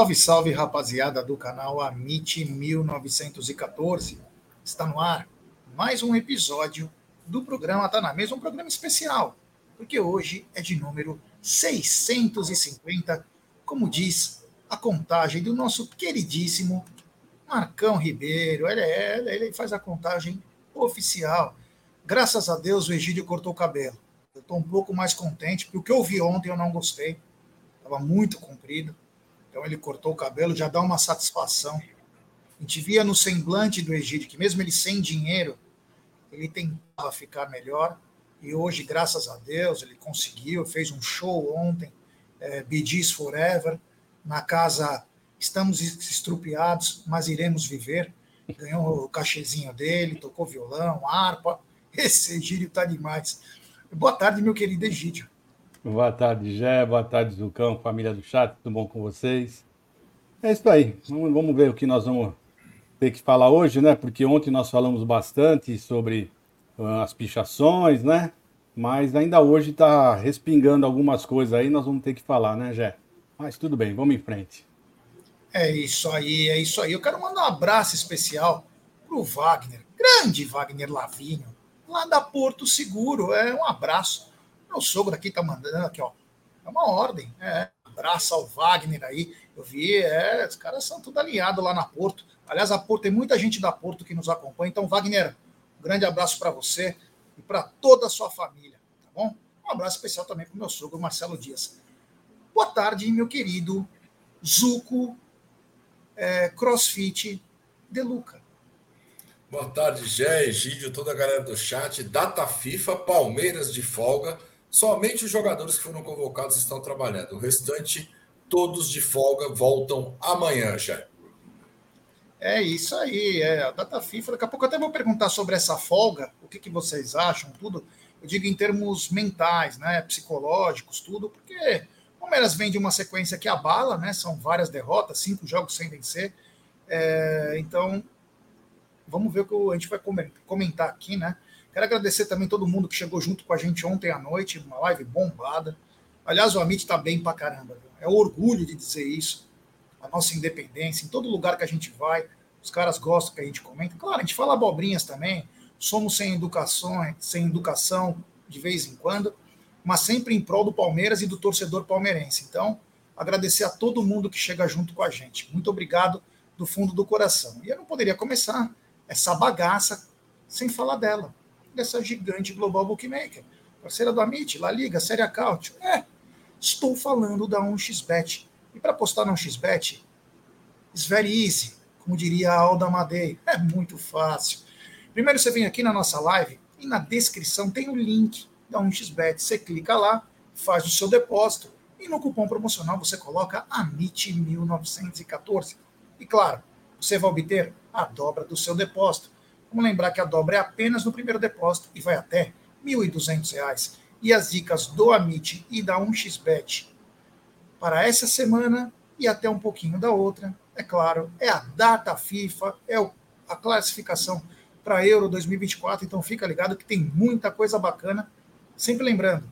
Salve, salve, rapaziada do canal Amit 1914. Está no ar mais um episódio do programa Tá na Mesa, um programa especial, porque hoje é de número 650, como diz a contagem do nosso queridíssimo Marcão Ribeiro. Ele, é, ele faz a contagem oficial. Graças a Deus o Egídio cortou o cabelo. Eu estou um pouco mais contente, porque o que eu vi ontem eu não gostei. Estava muito comprido então ele cortou o cabelo, já dá uma satisfação. A gente via no semblante do Egídio que mesmo ele sem dinheiro, ele tentava ficar melhor. E hoje, graças a Deus, ele conseguiu, fez um show ontem, é, Bidis Forever, na casa Estamos Estrupiados, mas iremos viver. Ganhou o cachezinho dele, tocou violão, harpa. Esse Egídio está demais. Boa tarde, meu querido Egídio. Boa tarde, Gé. Boa tarde, Zucão, família do chat. Tudo bom com vocês? É isso aí. Vamos, ver o que nós vamos ter que falar hoje, né? Porque ontem nós falamos bastante sobre uh, as pichações, né? Mas ainda hoje está respingando algumas coisas aí, nós vamos ter que falar, né, Gé? Mas tudo bem, vamos em frente. É isso aí, é isso aí. Eu quero mandar um abraço especial pro Wagner, grande Wagner Lavinho, lá da Porto Seguro. É um abraço meu sogro aqui tá mandando aqui, ó. É uma ordem. É, abraço ao Wagner aí. Eu vi, é, os caras são tudo alinhados lá na Porto. Aliás, a Porto tem muita gente da Porto que nos acompanha. Então, Wagner, um grande abraço para você e para toda a sua família, tá bom? Um abraço especial também para o meu sogro, Marcelo Dias. Boa tarde, meu querido Zuco é, CrossFit De Luca. Boa tarde, Gé, Egídio, toda a galera do chat. Data FIFA, Palmeiras de folga. Somente os jogadores que foram convocados estão trabalhando. O restante, todos de folga, voltam amanhã já. É isso aí, é a data FIFA. Daqui a pouco eu até vou perguntar sobre essa folga, o que, que vocês acham, tudo. Eu digo em termos mentais, né, psicológicos, tudo, porque o Palmeiras vem de uma sequência que abala, né? São várias derrotas, cinco jogos sem vencer. É, então, vamos ver o que a gente vai comentar aqui, né? Quero agradecer também todo mundo que chegou junto com a gente ontem à noite, uma live bombada. Aliás, o Amit está bem pra caramba. Viu? É orgulho de dizer isso. A nossa independência, em todo lugar que a gente vai, os caras gostam que a gente comenta. Claro, a gente fala abobrinhas também. Somos sem educação, sem educação de vez em quando, mas sempre em prol do Palmeiras e do torcedor palmeirense. Então, agradecer a todo mundo que chega junto com a gente. Muito obrigado do fundo do coração. E eu não poderia começar essa bagaça sem falar dela dessa gigante global bookmaker. Parceira do Amit, La Liga, Série Cautio. É, estou falando da 1xBet. E para apostar na 1xBet, it's very easy, como diria a Alda Madei. É muito fácil. Primeiro você vem aqui na nossa live e na descrição tem o link da 1xBet. Você clica lá, faz o seu depósito e no cupom promocional você coloca AMIT1914. E claro, você vai obter a dobra do seu depósito. Vamos lembrar que a dobra é apenas no primeiro depósito e vai até R$ 1.200. E as dicas do Amit e da 1xBet para essa semana e até um pouquinho da outra, é claro, é a data FIFA, é a classificação para Euro 2024. Então fica ligado que tem muita coisa bacana. Sempre lembrando,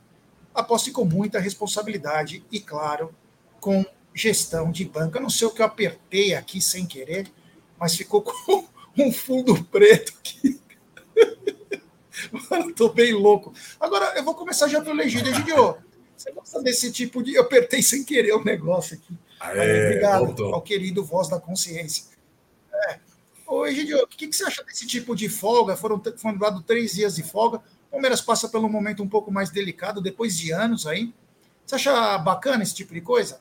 aposte com muita responsabilidade e, claro, com gestão de banca. Não sei o que eu apertei aqui sem querer, mas ficou com um fundo preto aqui. Mano, tô bem louco. Agora, eu vou começar já pelo Egidio. Egidio, você gosta desse tipo de. Eu apertei sem querer o negócio aqui. Aê, Obrigado voltou. ao querido Voz da Consciência. É. Ô, Egidio, o que, que você acha desse tipo de folga? Foram, foram dados três dias de folga. O Palmeiras passa pelo momento um pouco mais delicado, depois de anos aí. Você acha bacana esse tipo de coisa?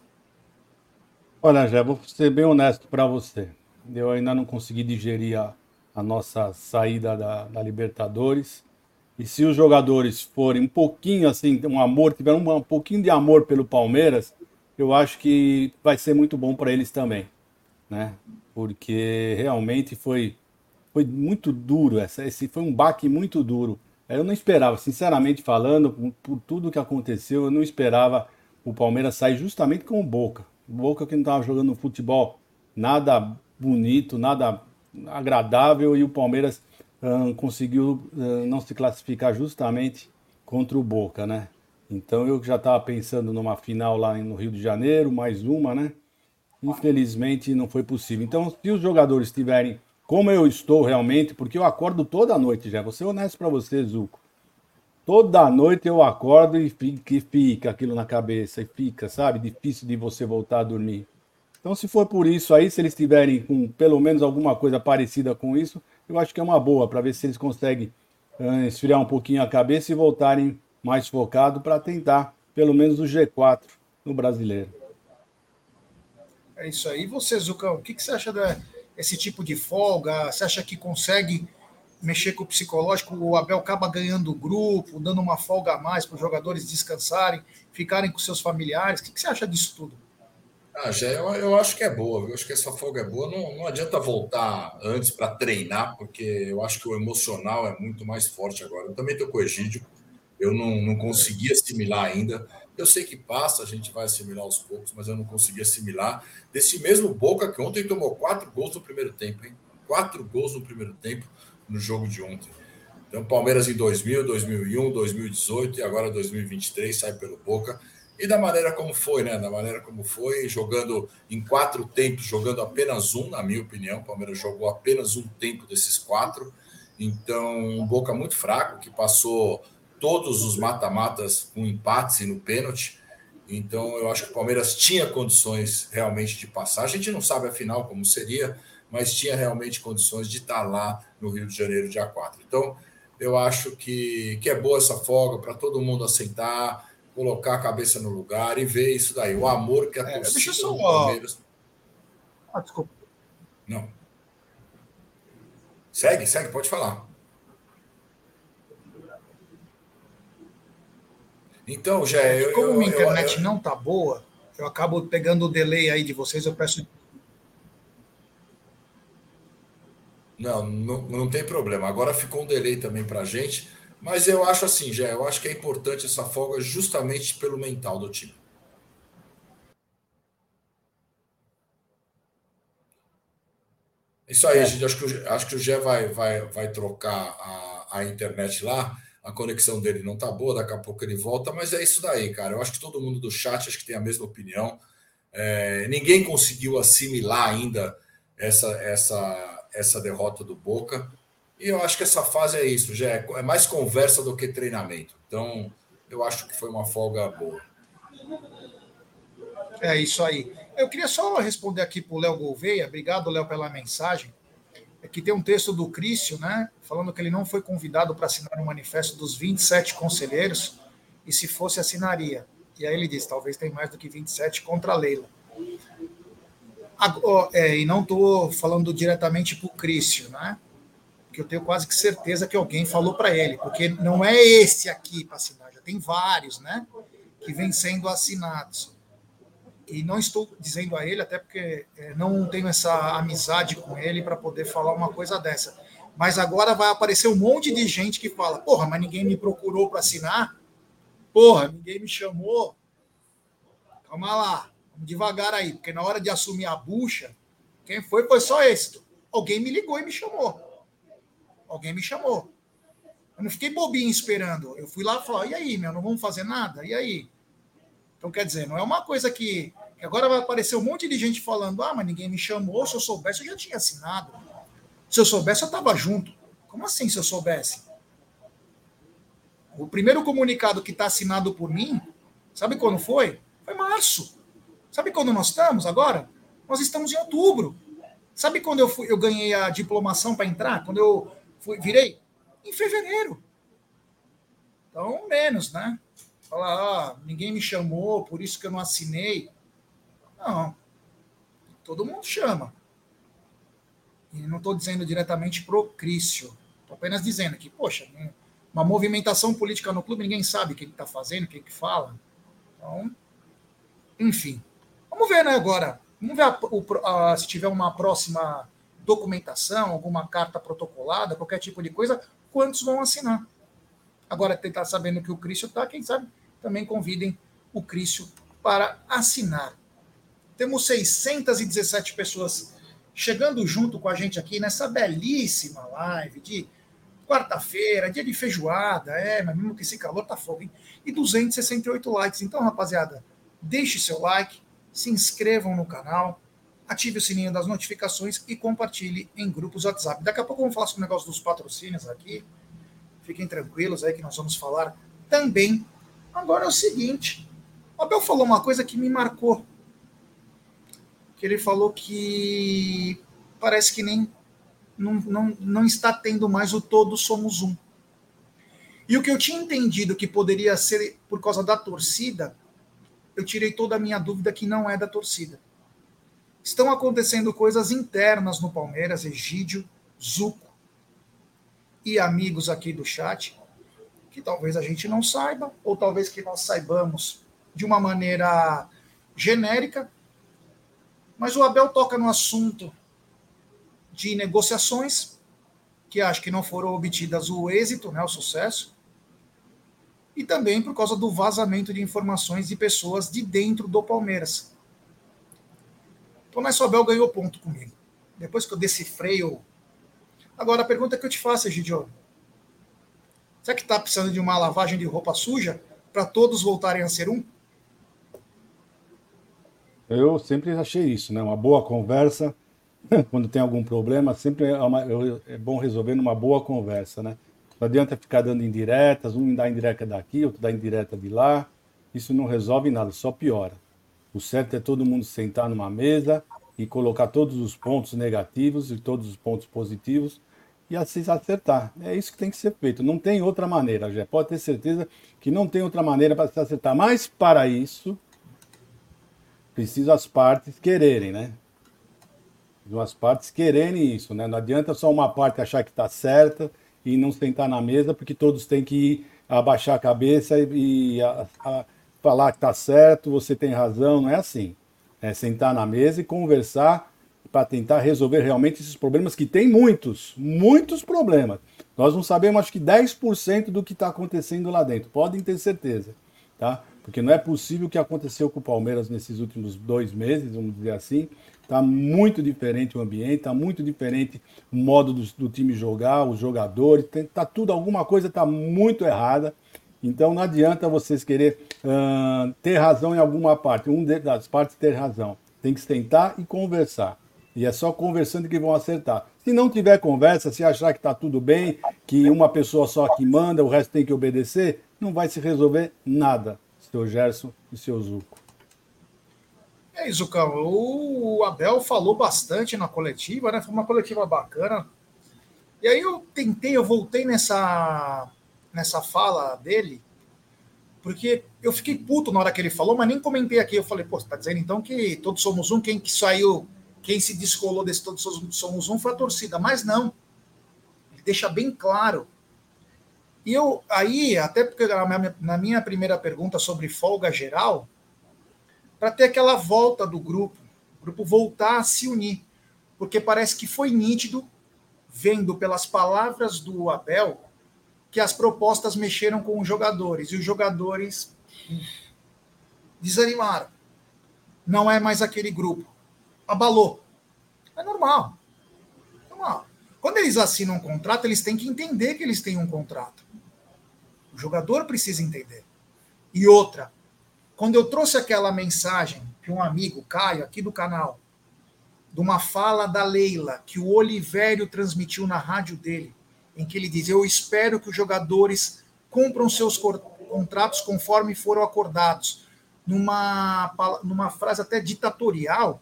Olha, já vou ser bem honesto para você. Eu ainda não consegui digerir a, a nossa saída da, da, Libertadores. E se os jogadores forem um pouquinho assim, um amor, tiveram um, um pouquinho de amor pelo Palmeiras, eu acho que vai ser muito bom para eles também, né? Porque realmente foi foi muito duro essa, esse foi um baque muito duro. Eu não esperava, sinceramente falando, por, por tudo que aconteceu, eu não esperava o Palmeiras sair justamente com o Boca. Boca que não estava jogando futebol nada bonito, nada agradável e o Palmeiras hum, conseguiu hum, não se classificar justamente contra o Boca, né? Então eu já estava pensando numa final lá no Rio de Janeiro, mais uma, né? infelizmente não foi possível. Então, se os jogadores estiverem como eu estou realmente, porque eu acordo toda noite já, vou ser honesto para você, Zuco. Toda noite eu acordo e fica, e fica aquilo na cabeça, e fica, sabe? Difícil de você voltar a dormir. Então, se for por isso aí, se eles tiverem com pelo menos alguma coisa parecida com isso, eu acho que é uma boa, para ver se eles conseguem uh, esfriar um pouquinho a cabeça e voltarem mais focado para tentar pelo menos o G4 no brasileiro. É isso aí. E você, Zucão, o que, que você acha desse tipo de folga? Você acha que consegue mexer com o psicológico, o Abel acaba ganhando o grupo, dando uma folga a mais para os jogadores descansarem, ficarem com seus familiares. O que, você acha disso tudo? Ah, já, eu, eu acho que é boa, eu acho que essa folga é boa. Não, não adianta voltar antes para treinar, porque eu acho que o emocional é muito mais forte agora. Eu também estou com o Egídio, eu não, não consegui assimilar ainda. Eu sei que passa, a gente vai assimilar aos poucos, mas eu não consegui assimilar. Desse mesmo Boca que ontem tomou quatro gols no primeiro tempo, hein? Quatro gols no primeiro tempo no jogo de ontem. Então, Palmeiras em 2000, 2001, 2018 e agora 2023 sai pelo Boca. E da maneira como foi, né? Da maneira como foi, jogando em quatro tempos, jogando apenas um, na minha opinião. O Palmeiras jogou apenas um tempo desses quatro. Então, um Boca muito fraco, que passou todos os mata-matas com empates e no pênalti. Então, eu acho que o Palmeiras tinha condições realmente de passar. A gente não sabe a final como seria, mas tinha realmente condições de estar lá no Rio de Janeiro, dia 4. Então, eu acho que, que é boa essa folga para todo mundo aceitar, colocar a cabeça no lugar e ver isso daí, o amor que a é, torcida deixa do Palmeiras. Ah, desculpa. Não. Segue, segue, pode falar. Então, já eu, Como eu, minha internet eu, não tá boa, eu acabo pegando o delay aí de vocês, eu peço Não, não, não tem problema. Agora ficou um delay também para a gente, mas eu acho assim, já, eu acho que é importante essa folga justamente pelo mental do time. Isso aí, é. gente. Acho que, o, acho que o Gé vai, vai, vai trocar a, a internet lá. A conexão dele não tá boa, daqui a pouco ele volta, mas é isso daí, cara. Eu acho que todo mundo do chat acho que tem a mesma opinião. É, ninguém conseguiu assimilar ainda essa, essa essa derrota do Boca. E eu acho que essa fase é isso, já é, mais conversa do que treinamento. Então, eu acho que foi uma folga boa. É isso aí. Eu queria só responder aqui para o Léo Gouveia. Obrigado, Léo, pela mensagem. É que tem um texto do Crício, né? Falando que ele não foi convidado para assinar o manifesto dos 27 conselheiros, e se fosse, assinaria. E aí ele diz: talvez tem mais do que 27 contra a Leila. É, e não estou falando diretamente para o Crício, né? Que eu tenho quase que certeza que alguém falou para ele, porque não é esse aqui para assinar, já tem vários, né? Que vêm sendo assinados. E não estou dizendo a ele, até porque é, não tenho essa amizade com ele para poder falar uma coisa dessa. Mas agora vai aparecer um monte de gente que fala: porra, mas ninguém me procurou para assinar? Porra, ninguém me chamou. Calma lá. Vamos devagar aí, porque na hora de assumir a bucha, quem foi foi só esse. Alguém me ligou e me chamou. Alguém me chamou. Eu não fiquei bobinho esperando. Eu fui lá e falei, e aí, meu, não vamos fazer nada? E aí? Então, quer dizer, não é uma coisa que, que agora vai aparecer um monte de gente falando, ah, mas ninguém me chamou, se eu soubesse, eu já tinha assinado. Se eu soubesse, eu estava junto. Como assim, se eu soubesse? O primeiro comunicado que está assinado por mim, sabe quando foi? Foi março. Sabe quando nós estamos agora? Nós estamos em outubro. Sabe quando eu, fui, eu ganhei a diplomação para entrar? Quando eu fui, virei? Em fevereiro. Então, menos, né? Falar, ah, ninguém me chamou, por isso que eu não assinei. Não. Todo mundo chama. E não estou dizendo diretamente pro Crício. Estou apenas dizendo que, poxa, uma movimentação política no clube, ninguém sabe o que está fazendo, o que, que fala. Então, enfim. Vamos ver, né, agora. Vamos ver a, a, se tiver uma próxima documentação, alguma carta protocolada, qualquer tipo de coisa, quantos vão assinar. Agora, tentar sabendo que o Crício está, quem sabe também convidem o Crício para assinar. Temos 617 pessoas chegando junto com a gente aqui nessa belíssima live de quarta-feira, dia de feijoada, é, mas mesmo que esse calor tá fogo, hein? E 268 likes. Então, rapaziada, deixe seu like, se inscrevam no canal, ative o sininho das notificações e compartilhe em grupos WhatsApp. Daqui a pouco vamos falar sobre o negócio dos patrocínios aqui. Fiquem tranquilos aí que nós vamos falar também. Agora é o seguinte, o Abel falou uma coisa que me marcou. Que ele falou que parece que nem não, não, não está tendo mais o todos somos um. E o que eu tinha entendido que poderia ser por causa da torcida, eu tirei toda a minha dúvida que não é da torcida. Estão acontecendo coisas internas no Palmeiras, Egídio, Zuco e amigos aqui do chat, que talvez a gente não saiba, ou talvez que nós saibamos de uma maneira genérica. Mas o Abel toca no assunto de negociações, que acho que não foram obtidas o êxito, né, o sucesso, e também por causa do vazamento de informações de pessoas de dentro do Palmeiras. O Abel ganhou ponto comigo. Depois que eu decifrei o. Agora, a pergunta que eu te faço, Egidio. Será que está precisando de uma lavagem de roupa suja para todos voltarem a ser um? Eu sempre achei isso, né? Uma boa conversa quando tem algum problema, sempre é, uma, é, bom resolver numa boa conversa, né? Não adianta ficar dando indiretas, um dá indireta daqui, outro dá indireta de lá. Isso não resolve nada, só piora. O certo é todo mundo sentar numa mesa e colocar todos os pontos negativos e todos os pontos positivos e assim acertar. É isso que tem que ser feito. Não tem outra maneira, já pode ter certeza que não tem outra maneira para se acertar. Mas para isso, precisa as partes quererem, né? duas partes quererem isso, né? Não adianta só uma parte achar que está certa e não sentar na mesa, porque todos têm que abaixar a cabeça e, a, a, falar que está certo, você tem razão, não é assim. É sentar na mesa e conversar para tentar resolver realmente esses problemas, que tem muitos, muitos problemas. Nós não sabemos, acho que 10% do que está acontecendo lá dentro, podem ter certeza, tá? Porque não é possível o que aconteceu com o Palmeiras nesses últimos dois meses, vamos dizer assim, Está muito diferente o ambiente, está muito diferente o modo do, do time jogar, os jogadores, está tudo, alguma coisa está muito errada. Então não adianta vocês querer uh, ter razão em alguma parte, um das partes ter razão. Tem que sentar e conversar. E é só conversando que vão acertar. Se não tiver conversa, se achar que está tudo bem, que uma pessoa só que manda, o resto tem que obedecer, não vai se resolver nada, seu Gerson e seu Zuco. É isso. O Abel falou bastante na coletiva, né? Foi uma coletiva bacana. E aí eu tentei, eu voltei nessa, nessa fala dele, porque eu fiquei puto na hora que ele falou, mas nem comentei aqui. Eu falei, pô, você tá dizendo então que todos somos um, quem que saiu, quem se descolou desse todos somos um foi a torcida. Mas não. Ele deixa bem claro. E eu, aí, até porque na minha, primeira pergunta sobre folga geral, para ter aquela volta do grupo, o grupo voltar a se unir, porque parece que foi nítido, vendo pelas palavras do Abel, que as propostas mexeram com os jogadores e os jogadores desanimaram. Não é mais aquele grupo. Abalou. É normal. Normal. Quando eles assinam um contrato, eles têm que entender que eles têm um contrato. O jogador precisa entender. E outra, quando eu trouxe aquela mensagem que um amigo, Caio, aqui do canal, de uma fala da Leila, que o Olivério transmitiu na rádio dele, em que ele diz: Eu espero que os jogadores cumpram seus contratos conforme foram acordados. Numa, numa frase até ditatorial,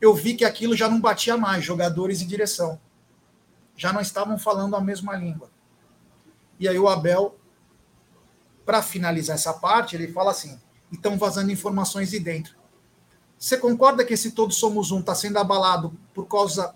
eu vi que aquilo já não batia mais, jogadores e direção. Já não estavam falando a mesma língua. E aí o Abel, para finalizar essa parte, ele fala assim: estão vazando informações de dentro. Você concorda que esse Todos Somos Um está sendo abalado por causa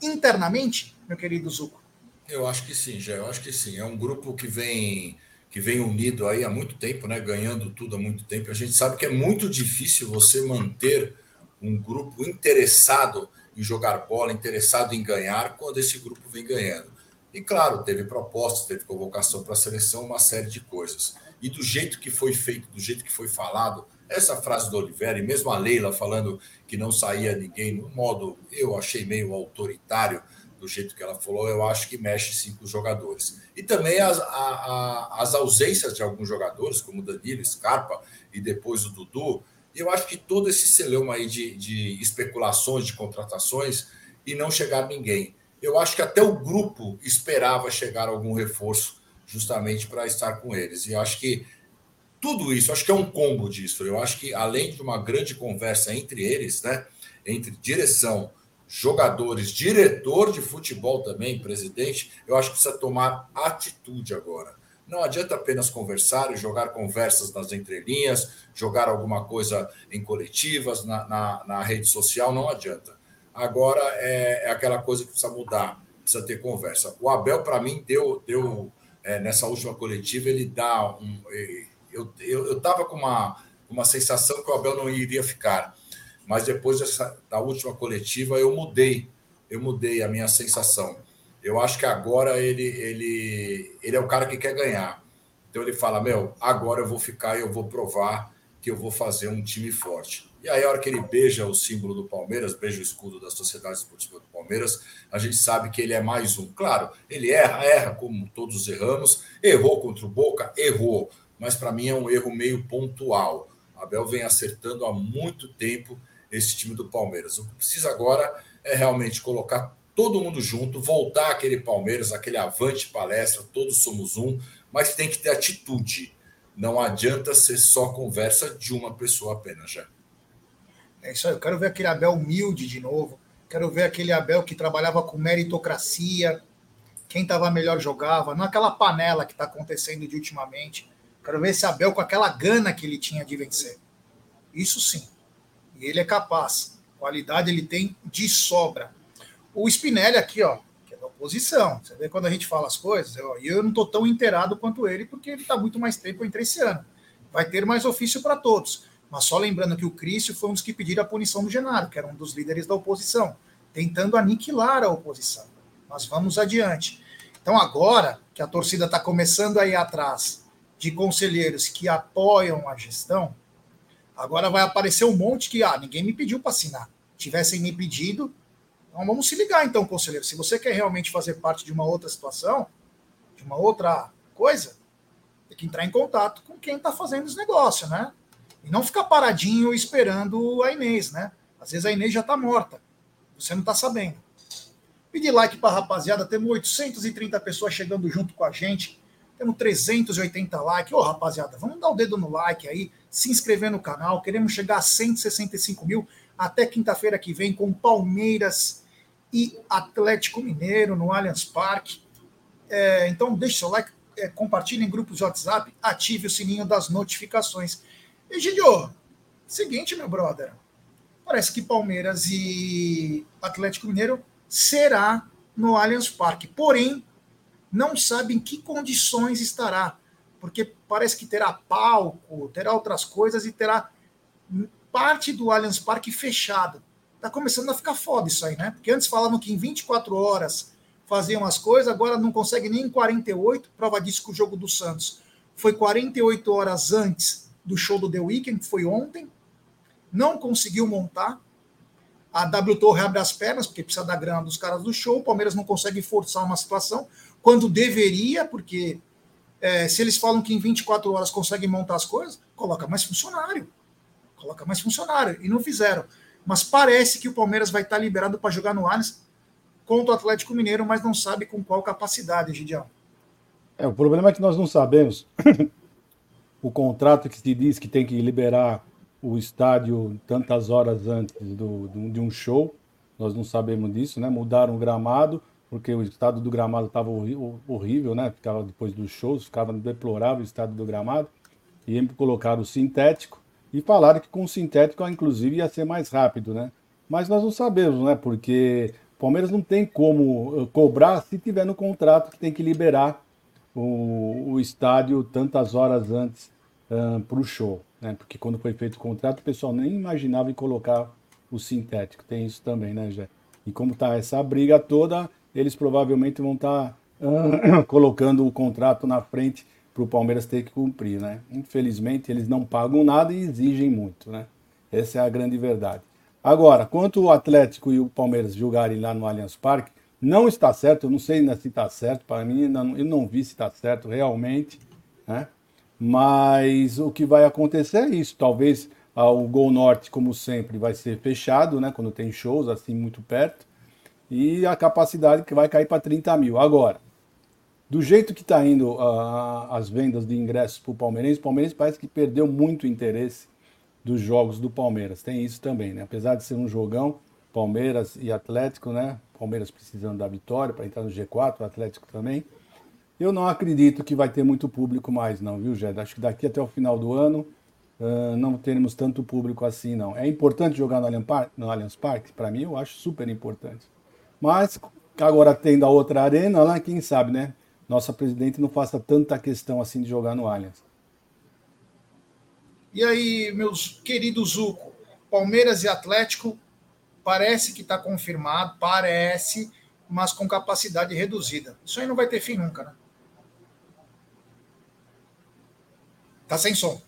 internamente, meu querido Zuco? Eu acho que sim, já. Eu acho que sim. É um grupo que vem que vem unido aí há muito tempo, né? Ganhando tudo há muito tempo. A gente sabe que é muito difícil você manter um grupo interessado em jogar bola, interessado em ganhar, quando esse grupo vem ganhando. E claro, teve propostas, teve convocação para a seleção, uma série de coisas e do jeito que foi feito, do jeito que foi falado, essa frase do Oliveira, e mesmo a Leila falando que não saía ninguém, no modo, eu achei meio autoritário, do jeito que ela falou, eu acho que mexe sim com os jogadores. E também as, a, a, as ausências de alguns jogadores, como Danilo, Scarpa e depois o Dudu, eu acho que todo esse celeuma aí de, de especulações, de contratações, e não chegar ninguém. Eu acho que até o grupo esperava chegar algum reforço justamente para estar com eles. E eu acho que tudo isso, acho que é um combo disso. Eu acho que além de uma grande conversa entre eles, né, entre direção, jogadores, diretor de futebol também, presidente, eu acho que precisa tomar atitude agora. Não adianta apenas conversar e jogar conversas nas entrelinhas, jogar alguma coisa em coletivas, na, na, na rede social, não adianta. Agora é, é, aquela coisa que precisa mudar, precisa ter conversa. O Abel, para mim, deu, deu é, nessa última coletiva, ele dá um. Eu estava eu, eu com uma, uma sensação que o Abel não iria ficar, mas depois dessa, da última coletiva eu mudei, eu mudei a minha sensação. Eu acho que agora ele, ele, ele é o cara que quer ganhar. Então ele fala: Meu, agora eu vou ficar e eu vou provar que eu vou fazer um time forte. E aí, a hora que ele beija o símbolo do Palmeiras, beija o escudo da Sociedade Esportiva do Palmeiras, a gente sabe que ele é mais um. Claro, ele erra, erra como todos erramos, errou contra o Boca, errou, mas para mim é um erro meio pontual. Abel vem acertando há muito tempo esse time do Palmeiras. O que precisa agora é realmente colocar todo mundo junto, voltar aquele Palmeiras, aquele avante palestra, todos somos um, mas tem que ter atitude. Não adianta ser só conversa de uma pessoa apenas, já. É isso aí, eu quero ver aquele Abel humilde de novo, quero ver aquele Abel que trabalhava com meritocracia, quem estava melhor jogava, não aquela panela que está acontecendo de ultimamente. Quero ver esse Abel com aquela gana que ele tinha de vencer. Isso sim. E ele é capaz. Qualidade ele tem de sobra o Spinelli aqui, ó, que é da oposição. Você vê quando a gente fala as coisas, eu, eu não estou tão inteirado quanto ele, porque ele está muito mais tempo entre esse ano. Vai ter mais ofício para todos. Mas só lembrando que o Crício foi um dos que pediram a punição do Genaro, que era um dos líderes da oposição, tentando aniquilar a oposição. Mas vamos adiante. Então, agora que a torcida está começando a ir atrás de conselheiros que apoiam a gestão, agora vai aparecer um monte que, ah, ninguém me pediu para assinar. Tivessem me pedido, então vamos se ligar, então, conselheiro. Se você quer realmente fazer parte de uma outra situação, de uma outra coisa, tem que entrar em contato com quem está fazendo os negócios, né? E não ficar paradinho esperando a Inês, né? Às vezes a Inês já está morta. Você não está sabendo. Pedir like para a rapaziada. Temos 830 pessoas chegando junto com a gente. Temos 380 likes. Ô, rapaziada, vamos dar o dedo no like aí, se inscrever no canal. Queremos chegar a 165 mil até quinta-feira que vem com Palmeiras e Atlético Mineiro no Allianz Parque. É, então, deixe seu like, é, compartilhe em grupos de WhatsApp, ative o sininho das notificações. E, Gidio, seguinte, meu brother, parece que Palmeiras e Atlético Mineiro será no Allianz Parque. Porém, não sabe em que condições estará, porque parece que terá palco, terá outras coisas e terá parte do Allianz Parque fechado tá começando a ficar foda isso aí, né? Porque antes falavam que em 24 horas faziam as coisas, agora não consegue nem em 48. Prova disso que o jogo do Santos foi 48 horas antes do show do The Weeknd, que foi ontem. Não conseguiu montar. A W Torre abre as pernas, porque precisa da grana dos caras do show. O Palmeiras não consegue forçar uma situação, quando deveria, porque é, se eles falam que em 24 horas conseguem montar as coisas, coloca mais funcionário. Coloca mais funcionário. E não fizeram mas parece que o Palmeiras vai estar liberado para jogar no Allianz contra o Atlético Mineiro, mas não sabe com qual capacidade, Gidião. É, o problema é que nós não sabemos o contrato que se diz que tem que liberar o estádio tantas horas antes do, do, de um show. Nós não sabemos disso, né? Mudaram o gramado, porque o estado do gramado estava horrível, né? Ficava depois dos shows, ficava deplorável o estado do gramado. E colocaram o sintético e falaram que com o sintético, inclusive, ia ser mais rápido, né? Mas nós não sabemos, né? Porque o Palmeiras não tem como eh, cobrar se tiver no contrato que tem que liberar o, o estádio tantas horas antes para o show, né? Porque quando foi feito o contrato, o pessoal nem imaginava em colocar o sintético. Tem isso também, né, Jé? E como está essa briga toda, eles provavelmente vão estar tá, uh, colocando o contrato na frente para o Palmeiras ter que cumprir, né? Infelizmente, eles não pagam nada e exigem muito, né? Essa é a grande verdade. Agora, quanto o Atlético e o Palmeiras jogarem lá no Allianz Parque, não está certo, eu não sei ainda se está certo, para mim eu não vi se está certo realmente, né? Mas o que vai acontecer é isso, talvez Ah, o Gol Norte, como sempre, vai ser fechado, né? Quando tem shows assim muito perto. E a capacidade que vai cair para 30 mil. Agora, do jeito que está indo uh, as vendas de ingressos para o Palmeirense, o Palmeirense parece que perdeu muito interesse dos jogos do Palmeiras. Tem isso também, né? Apesar de ser um jogão, Palmeiras e Atlético, né? Palmeiras precisando da vitória para entrar no G4, o Atlético também. Eu não acredito que vai ter muito público mais, não, viu, Jé? Acho que daqui até o final do ano uh, não teremos tanto público assim, não. É importante jogar? No Allianz Parque? Para mim, eu acho super importante. Mas agora tendo a outra arena lá, quem sabe, né? nossa presidente não faça tanta questão assim de jogar no Allianz. E aí, meus queridos Zuco, Palmeiras e Atlético parece que está confirmado, parece, mas com capacidade reduzida. Isso aí não vai ter fim nunca, né? Tá sem som.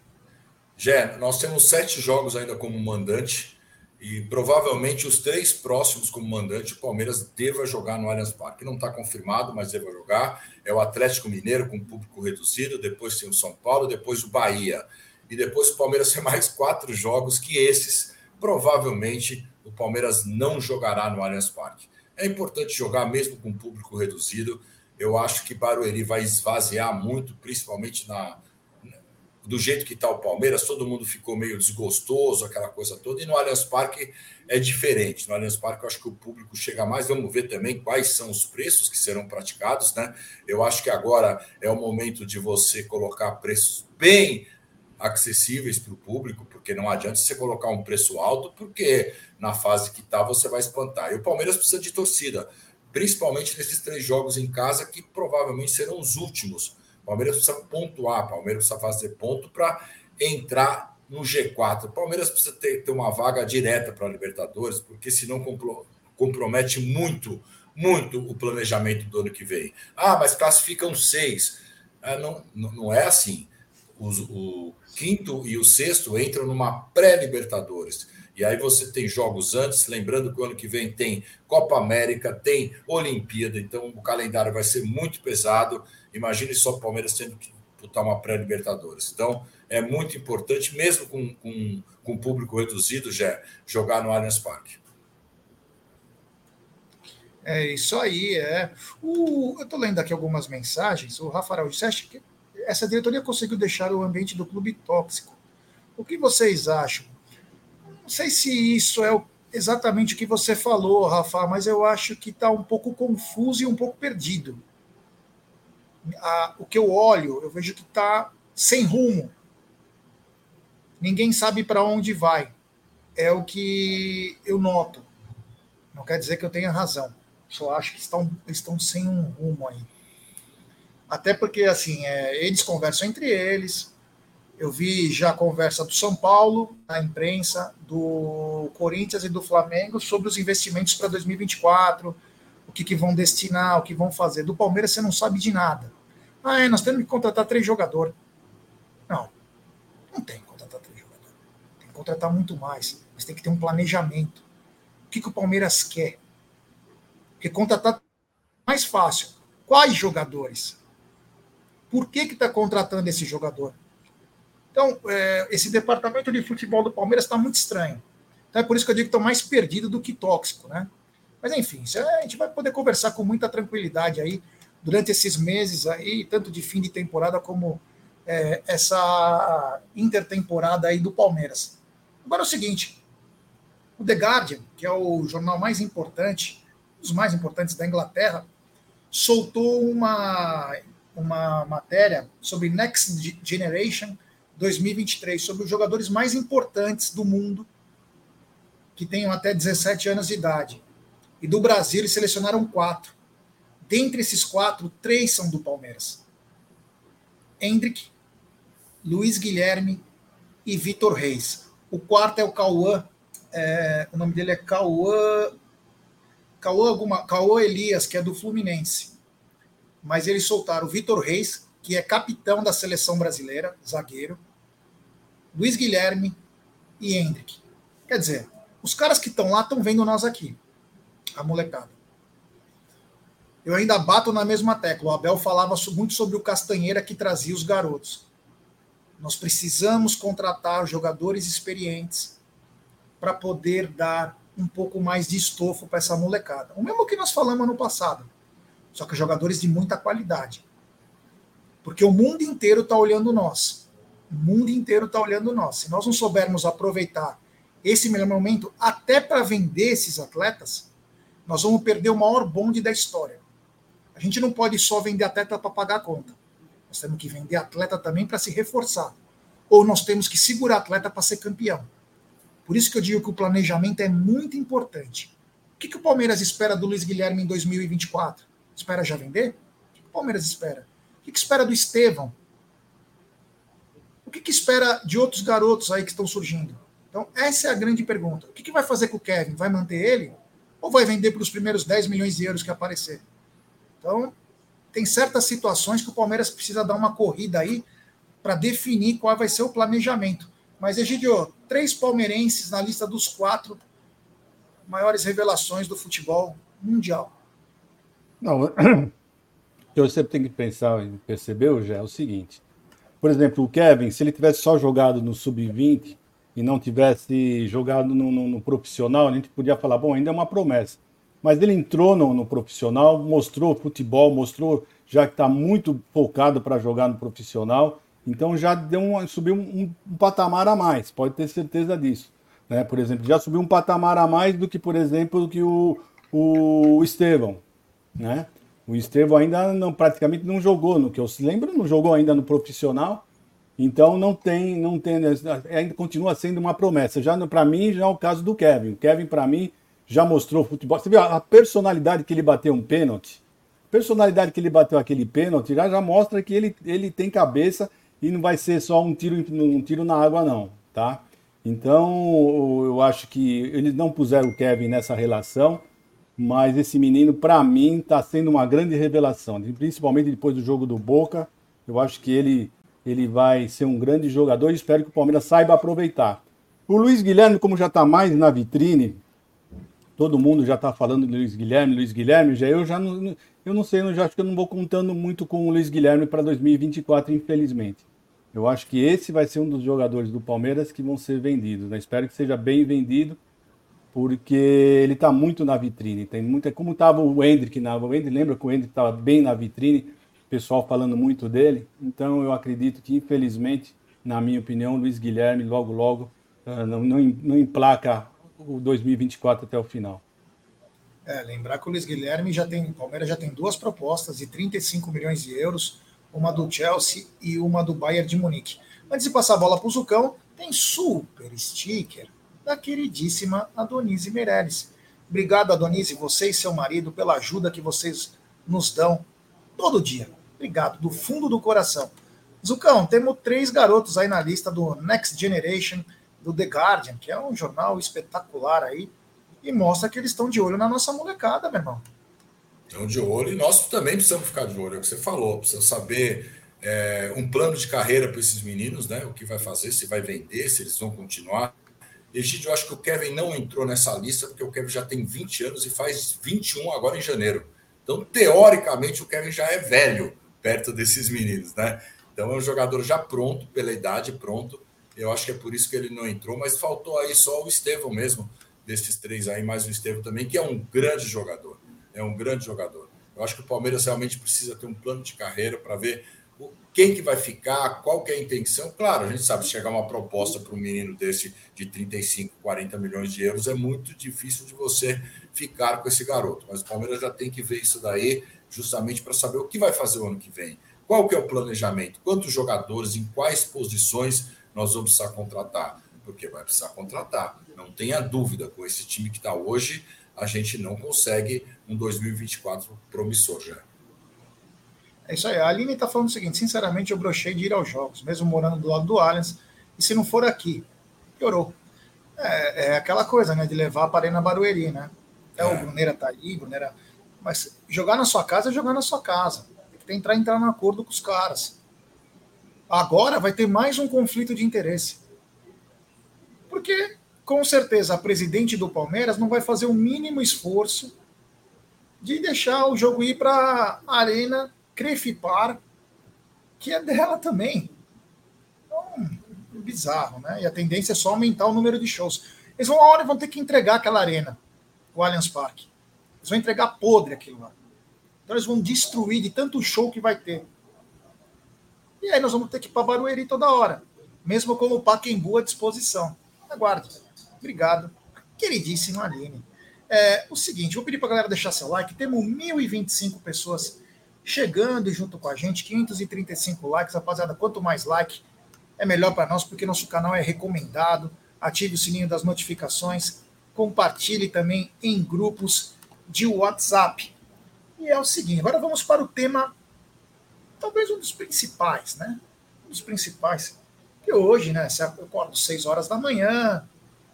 Jé, nós temos sete jogos ainda como mandante. E provavelmente os três próximos como mandante, o Palmeiras deva jogar no Allianz Parque. Não está confirmado, mas deva jogar. É o Atlético Mineiro com público reduzido, depois tem o São Paulo, depois o Bahia. E depois o Palmeiras tem mais quatro jogos que esses, provavelmente, o Palmeiras não jogará no Allianz Parque. É importante jogar mesmo com público reduzido. Eu acho que Barueri vai esvaziar muito, principalmente na, do jeito que está o Palmeiras, todo mundo ficou meio desgostoso, aquela coisa toda, e no Allianz Parque é diferente. No Allianz Parque, eu acho que o público chega mais. Vamos ver também quais são os preços que serão praticados, né? Eu acho que agora é o momento de você colocar preços bem acessíveis para o público, porque não adianta você colocar um preço alto, porque na fase que está você vai espantar. E o Palmeiras precisa de torcida, principalmente nesses três jogos em casa, que provavelmente serão os últimos Palmeiras precisa pontuar, Palmeiras precisa fazer ponto para entrar no G4. O Palmeiras precisa ter, ter uma vaga direta para a Libertadores, porque senão compromete muito, muito o planejamento do ano que vem. Ah, mas classificam seis. Ah, não, não é assim. Os, o quinto e o sexto entram numa pré-Libertadores. E aí você tem jogos antes, lembrando que o ano que vem tem Copa América, tem Olimpíada, então o calendário vai ser muito pesado. Imagine só o Palmeiras tendo que disputar uma pré-Libertadores. Então, é muito importante, mesmo com, com, com público reduzido, já jogar no Allianz Parque. É isso aí, é. O, eu estou lendo aqui algumas mensagens. O Rafael disse acha que essa diretoria conseguiu deixar o ambiente do clube tóxico. O que vocês acham? Não sei se isso é exatamente o que você falou, Rafa, mas eu acho que está um pouco confuso e um pouco perdido. A, o que eu olho, eu vejo que está sem rumo. Ninguém sabe para onde vai. É o que eu noto. Não quer dizer que eu tenha razão. Só acho que estão, estão sem um rumo aí. Até porque, assim, é, eles conversam entre eles, eu vi já a conversa do São Paulo, na imprensa, do Corinthians e do Flamengo sobre os investimentos para 2024, o que, que vão destinar, o que vão fazer. Do Palmeiras você não sabe de nada. Ah, é, nós temos que contratar três jogadores. Não, não tem que contratar três jogadores. Tem que contratar muito mais. Mas tem que ter um planejamento. O que, que o Palmeiras quer? Porque contratar mais fácil. Quais jogadores? Por que está contratando esse jogador? Então, é, esse departamento de futebol do Palmeiras está muito estranho. Então é por isso que eu digo que estão mais perdido do que tóxico, né? Mas enfim, é, a gente vai poder conversar com muita tranquilidade aí durante esses meses aí, tanto de fim de temporada como é, essa intertemporada aí do Palmeiras. Agora é o seguinte, o The Guardian, que é o jornal mais importante, um dos mais importantes da Inglaterra, soltou uma, uma matéria sobre Next Generation 2023 sobre os jogadores mais importantes do mundo que tenham até 17 anos de idade. E do Brasil eles selecionaram quatro. Dentre esses quatro, três são do Palmeiras. Hendrick, Luiz Guilherme e Vitor Reis. O quarto é o Cauã, é, o nome dele é Cauã, Cauã, alguma, Cauã Elias, que é do Fluminense. Mas eles soltaram o Vitor Reis, que é capitão da seleção brasileira, zagueiro, Luiz Guilherme e Hendrick. Quer dizer, os caras que estão lá estão vendo nós aqui, a molecada. Eu ainda bato na mesma tecla. O Abel falava muito sobre o Castanheira que trazia os garotos. Nós precisamos contratar jogadores experientes para poder dar um pouco mais de estofo para essa molecada. O mesmo que nós falamos no passado, só que jogadores de muita qualidade. Porque o mundo inteiro está olhando nós. O mundo inteiro está olhando nós. Se nós não soubermos aproveitar esse melhor momento até para vender esses atletas, nós vamos perder o maior bonde da história. A gente não pode só vender atleta para pagar a conta. Nós temos que vender atleta também para se reforçar. Ou nós temos que segurar atleta para ser campeão. Por isso que eu digo que o planejamento é muito importante. O que, que o Palmeiras espera do Luiz Guilherme em 2024? Espera já vender? O que, que o Palmeiras espera? O que, que espera do Estevão? O que, que espera de outros garotos aí que estão surgindo? Então, essa é a grande pergunta. O que, que vai fazer com o Kevin? Vai manter ele? Ou vai vender para os primeiros 10 milhões de euros que aparecer? Então, tem certas situações que o Palmeiras precisa dar uma corrida aí para definir qual vai ser o planejamento. Mas, Egidio, três palmeirenses na lista dos quatro maiores revelações do futebol mundial. Não, o que você tem que pensar perceber, já é o seguinte. Por exemplo, o Kevin, se ele tivesse só jogado no sub-20 e não tivesse jogado no, no, no, profissional, a gente podia falar, bom, ainda é uma promessa. Mas ele entrou no, no profissional, mostrou futebol, mostrou já que está muito focado para jogar no profissional. Então já deu um, subiu um, um, patamar a mais, pode ter certeza disso. Né? Por exemplo, já subiu um patamar a mais do que, por exemplo, do que o, o Estevão. Né? O Estevão ainda não, praticamente não jogou, no que eu se lembro, não jogou ainda no profissional. Então não tem, não tem, ainda continua sendo uma promessa. Já para mim já é o caso do Kevin. O Kevin para mim já mostrou futebol. Você viu a personalidade que ele bateu um pênalti? Personalidade que ele bateu aquele pênalti já, já mostra que ele, ele tem cabeça e não vai ser só um tiro, um tiro na água, não, tá? Então, eu acho que eles não puseram o Kevin nessa relação, mas esse menino, para mim, está sendo uma grande revelação, principalmente depois do jogo do Boca. Eu acho que ele, ele vai ser um grande jogador e espero que o Palmeiras saiba aproveitar. O Luiz Guilherme, como já está mais na vitrine, todo mundo já está falando do Luiz Guilherme, Luiz Guilherme, já eu já não, eu não sei, eu já acho que eu não vou contando muito com o Luiz Guilherme para 2024, infelizmente. Eu acho que esse vai ser um dos jogadores do Palmeiras que vão ser vendidos. Né? Espero que seja bem vendido, porque ele está muito na vitrine. Tem muita, como estava o Hendrick, na, o Hendrick lembra que o Hendrick estava bem na vitrine, o pessoal falando muito dele. Então eu acredito que, infelizmente, na minha opinião, Luiz Guilherme logo, logo ah, não, não, não emplaca o 2024 até o final. É, lembrar que o Luiz Guilherme já tem, o Palmeiras já tem duas propostas de 35 milhões de euros, uma do Chelsea e uma do Bayern de Munique. Antes de passar a bola para o Zucão, tem super sticker da queridíssima Adonise Meirelles. Obrigado, Adonise, você e seu marido, pela ajuda que vocês nos dão todo dia. Obrigado, do fundo do coração. Zucão, temos três garotos aí na lista do Next Generation do The Guardian, que é um jornal espetacular aí, e mostra que eles estão de olho na nossa molecada, meu irmão. Estão de olho e nós também precisamos ficar de olho, é o que você falou, precisa saber é, um plano de carreira para esses meninos, né? O que vai fazer, se vai vender, se eles vão continuar. Egídio, eu acho que o Kevin não entrou nessa lista, porque o Kevin já tem 20 anos e faz 21 agora em janeiro. Então, teoricamente, o Kevin já é velho perto desses meninos, né? Então, é um jogador já pronto, pela idade, pronto. Eu acho que é por isso que ele não entrou, mas faltou aí só o Estevão mesmo, desses três aí, mais o Estevão também, que é um grande jogador. É um grande jogador. Eu acho que o Palmeiras realmente precisa ter um plano de carreira para ver quem que vai ficar, qual que é a intenção. Claro, a gente sabe, chegar uma proposta para um menino desse de 35, 40 milhões de euros, é muito difícil de você ficar com esse garoto. Mas o Palmeiras já tem que ver isso daí, justamente para saber o que vai fazer o ano que vem. Qual que é o planejamento? Quantos jogadores, em quais posições nós vamos precisar contratar, porque vai precisar contratar. Não tenha dúvida, com esse time que está hoje, a gente não consegue um 2024 promissor já. É isso aí. A Aline está falando o seguinte: sinceramente, eu brochei de ir aos jogos, mesmo morando do lado do Allianz, e se não for aqui, piorou. É, é aquela coisa, né, de levar a Arena Barueri, né? É, o. Bruneira tá aí, Bruneira. Mas jogar na sua casa é jogar na sua casa. Tem que tentar entrar no acordo com os caras. Agora vai ter mais um conflito de interesse. Porque, com certeza, a presidente do Palmeiras não vai fazer o mínimo esforço de deixar o jogo ir para a Arena Crefipar, que é dela também. Então, bizarro, né? E a tendência é só aumentar o número de shows. Eles vão uma hora vão ter que entregar aquela arena, o Allianz Parque. Eles vão entregar podre aquilo lá. Então eles vão destruir de tanto show que vai ter. E aí nós vamos ter que ir para Barueri toda hora, mesmo com o Paquembu à disposição. Aguarde. Obrigado, queridíssimo Aline. É, o seguinte, vou pedir para a galera deixar seu like. Temos 1.025 pessoas chegando junto com a gente, 535 likes. Rapaziada, quanto mais like, é melhor para nós, porque nosso canal é recomendado. Ative o sininho das notificações, compartilhe também em grupos de WhatsApp. E é o seguinte, agora vamos para o tema, talvez um dos principais, né? Um dos principais. Que hoje, né? Você acorda às 6 horas da manhã,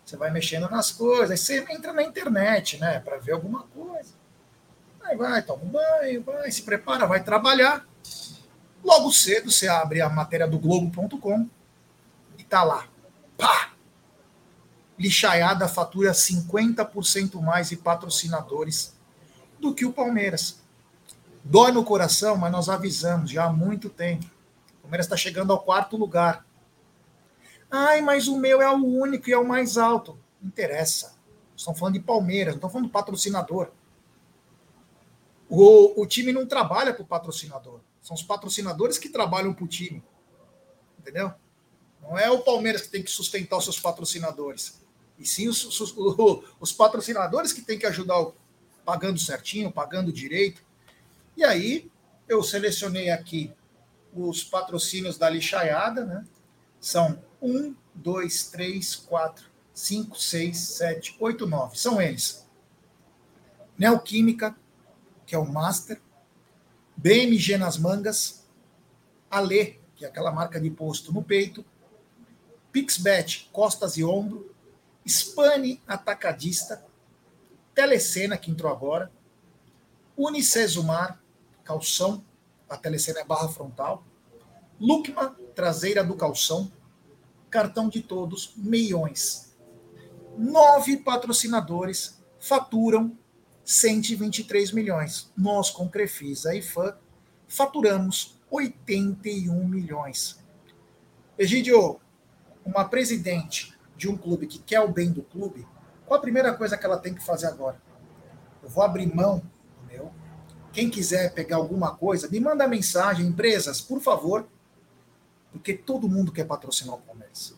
você vai mexendo nas coisas, você entra na internet, né? Para ver alguma coisa. Aí vai, toma um banho, vai, se prepara, vai trabalhar. Logo cedo você abre a matéria do Globo.com e tá lá. Pá! Lixaiada fatura 50% mais de patrocinadores do que o Palmeiras. Dói no coração, mas nós avisamos já há muito tempo. O Palmeiras está chegando ao quarto lugar. Ai, mas o meu é o único e é o mais alto. Não interessa. Estão falando de Palmeiras, não estão falando do patrocinador. O, o time não trabalha para o patrocinador. São os patrocinadores que trabalham para o time. Entendeu? Não é o Palmeiras que tem que sustentar os seus patrocinadores. E sim os, os, os patrocinadores que tem que ajudar o, pagando certinho, pagando direito. E aí eu selecionei aqui os patrocínios da lixaiada, né? São um, dois, três, quatro, cinco, seis, sete, oito, nove. São eles. Neoquímica, que é o Master, BMG nas mangas, Ale, que é aquela marca de posto no peito, Pixbet, costas e ombro, Spani Atacadista, Telecena, que entrou agora, Unicesumar, calção, a Telecena é barra frontal, Lucma, traseira do calção, cartão de todos, meiões. Nove patrocinadores faturam 123 milhões. Nós, com Crefisa e FAN, faturamos 81 milhões. Egidio, uma presidente de um clube que quer o bem do clube, qual a primeira coisa que ela tem que fazer agora? Eu vou abrir mão. Quem quiser pegar alguma coisa, me manda mensagem, empresas, por favor, porque todo mundo quer patrocinar o Palmeiras.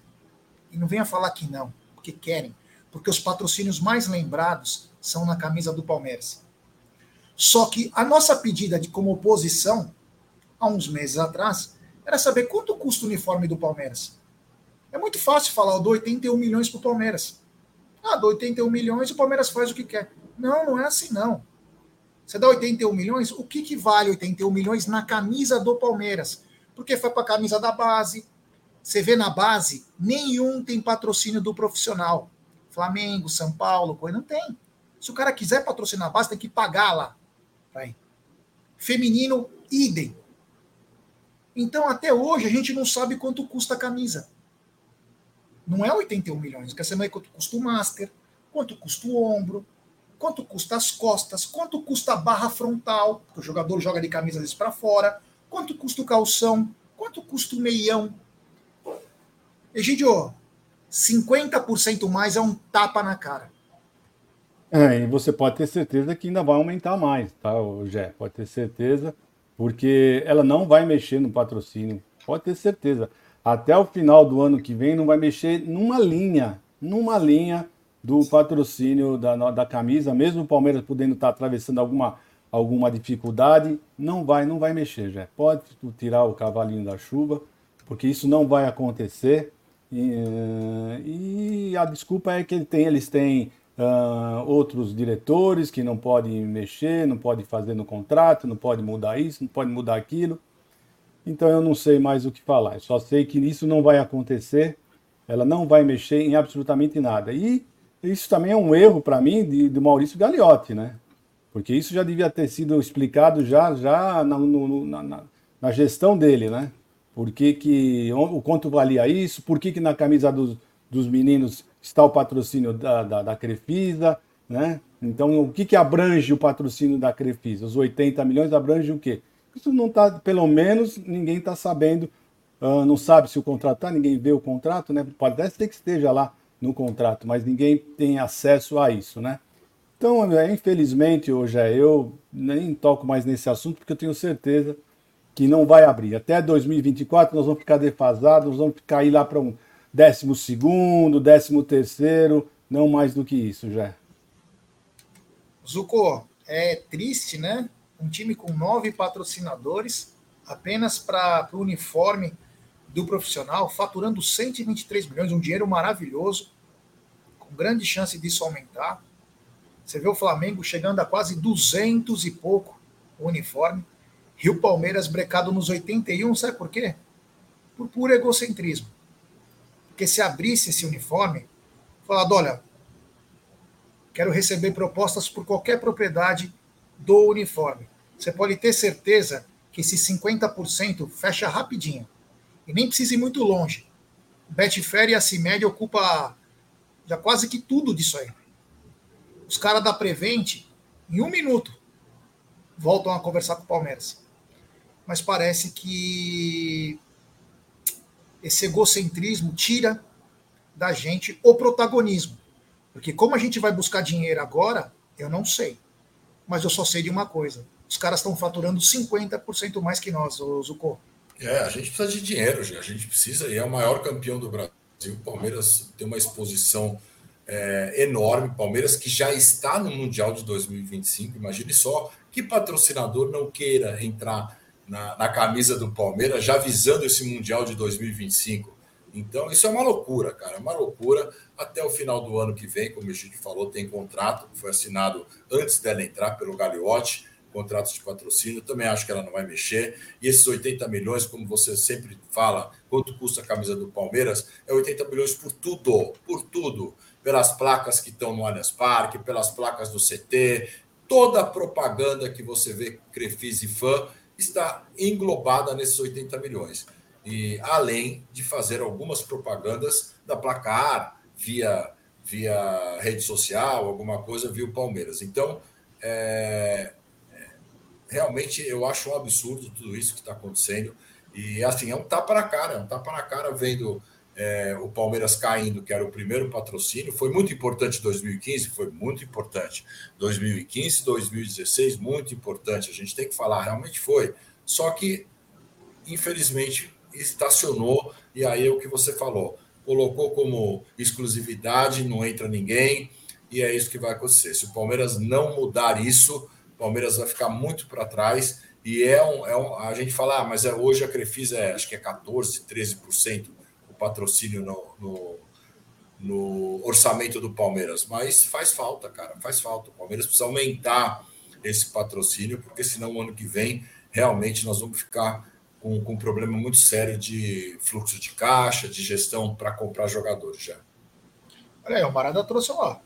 E não venha falar que não, porque querem. Porque os patrocínios mais lembrados são na camisa do Palmeiras. Só que a nossa pedida de como oposição, há uns meses atrás, era saber quanto custa o uniforme do Palmeiras. É muito fácil falar, eu dou 81 milhões para o Palmeiras. Ah, dou 81 milhões e o Palmeiras faz o que quer. Não, não é assim não. Você dá 81 milhões, o que, que vale 81 milhões na camisa do Palmeiras? Porque foi para a camisa da base. Você vê na base, nenhum tem patrocínio do profissional. Flamengo, São Paulo, coisa não tem. Se o cara quiser patrocinar a base, tem que pagar lá. Vai. Feminino, idem. Então, até hoje, a gente não sabe quanto custa a camisa. Não é 81 milhões. Quer saber quanto custa o master, quanto custa o ombro, quanto custa as costas, quanto custa a barra frontal, porque o jogador joga de camisa às vezes para fora, quanto custa o calção, quanto custa o meião. Egidio, 50% mais é um tapa na cara. É, e você pode ter certeza que ainda vai aumentar mais, tá, Jé? Pode ter certeza, porque ela não vai mexer no patrocínio. Pode ter certeza. Até o final do ano que vem não vai mexer numa linha, numa linha do patrocínio da, da camisa, mesmo o Palmeiras podendo estar atravessando alguma, alguma dificuldade, não vai, não vai mexer, já. Pode tirar o cavalinho da chuva, porque isso não vai acontecer. E, e a desculpa é que ele tem, eles têm uh, outros diretores que não podem mexer, não podem fazer no contrato, não pode mudar isso, não pode mudar aquilo. Então eu não sei mais o que falar. Eu só sei que isso não vai acontecer. Ela não vai mexer em absolutamente nada. E isso também é um erro para mim de, de Maurício Gagliotti, né? Porque isso já devia ter sido explicado já, já na, no, na, na gestão dele, né? Por que, que o quanto valia isso? Por que, que na camisa dos, dos meninos está o patrocínio da, da, da Crefisa, né? Então, o que, que abrange o patrocínio da Crefisa? Os 80 milhões abrange o quê? Isso não está, pelo menos, ninguém está sabendo uh, não sabe se o contrato está, ninguém vê o contrato, né? Pode até ser que esteja lá no contrato, mas ninguém tem acesso a isso, né? Então, infelizmente, hoje é eu nem toco mais nesse assunto porque eu tenho certeza que não vai abrir. Até 2024 nós vamos ficar defasados, nós vamos cair lá para um décimo segundo, décimo terceiro, não mais do que isso já. Zuko, é triste, né? Um time com nove patrocinadores, apenas para o uniforme do profissional, faturando 123 milhões, um dinheiro maravilhoso, com grande chance disso aumentar. Você vê o Flamengo chegando a quase 200 e pouco o uniforme. E o Palmeiras brecado nos 81, sabe por quê? Por puro egocentrismo. Porque se abrisse esse uniforme, falado, olha, quero receber propostas por qualquer propriedade do uniforme. Você pode ter certeza que esse 50% fecha rapidinho. E nem precisa ir muito longe. Betfair e a CIMED ocupa já quase que tudo disso aí. Os caras da Prevent, em um minuto, voltam a conversar com o Palmeiras. Mas parece que esse egocentrismo tira da gente o protagonismo. Porque como a gente vai buscar dinheiro agora, eu não sei. Mas eu só sei de uma coisa. Os caras estão faturando 50% mais que nós, Zucco. É, a gente precisa de dinheiro, a gente precisa, e é o maior campeão do Brasil. O Palmeiras tem uma exposição é, enorme. Palmeiras que já está no Mundial de 2025. Imagine só que patrocinador não queira entrar na, na camisa do Palmeiras já visando esse Mundial de 2025. Então, isso é uma loucura, cara. É uma loucura. Até o final do ano que vem, como a gente falou, tem contrato que foi assinado antes dela entrar pelo Gagliotti contratos de patrocínio, também acho que ela não vai mexer. E esses 80 milhões, como você sempre fala, quanto custa a camisa do Palmeiras, é 80 milhões por tudo, por tudo pelas placas que estão no Allianz Parque, pelas placas do CT, toda a propaganda que você vê Crefis e fã está englobada nesses 80 milhões. E além de fazer algumas propagandas da placar via via rede social, alguma coisa via o Palmeiras. Então, é, realmente eu acho um absurdo tudo isso que está acontecendo. E assim, é um tapa na cara, é um tapa na cara vendo é, o Palmeiras caindo, que era o primeiro patrocínio, foi muito importante 2015, foi muito importante. 2015, 2016, muito importante. A gente tem que falar, realmente foi. Só que, infelizmente, estacionou, e aí é o que você falou. Colocou como exclusividade, não entra ninguém, e é isso que vai acontecer. Se o Palmeiras não mudar isso, o Palmeiras vai ficar muito para trás. E é um, é um. A gente fala, ah, mas é, hoje a Crefisa é, acho que é 14%, 13% patrocínio no, no, no, orçamento do Palmeiras, mas faz falta, cara, faz falta. O Palmeiras precisa aumentar esse patrocínio, porque senão o ano que vem realmente nós vamos ficar com, com um problema muito sério de fluxo de caixa, de gestão para comprar jogadores já. Olha aí, o Marada trouxe lá.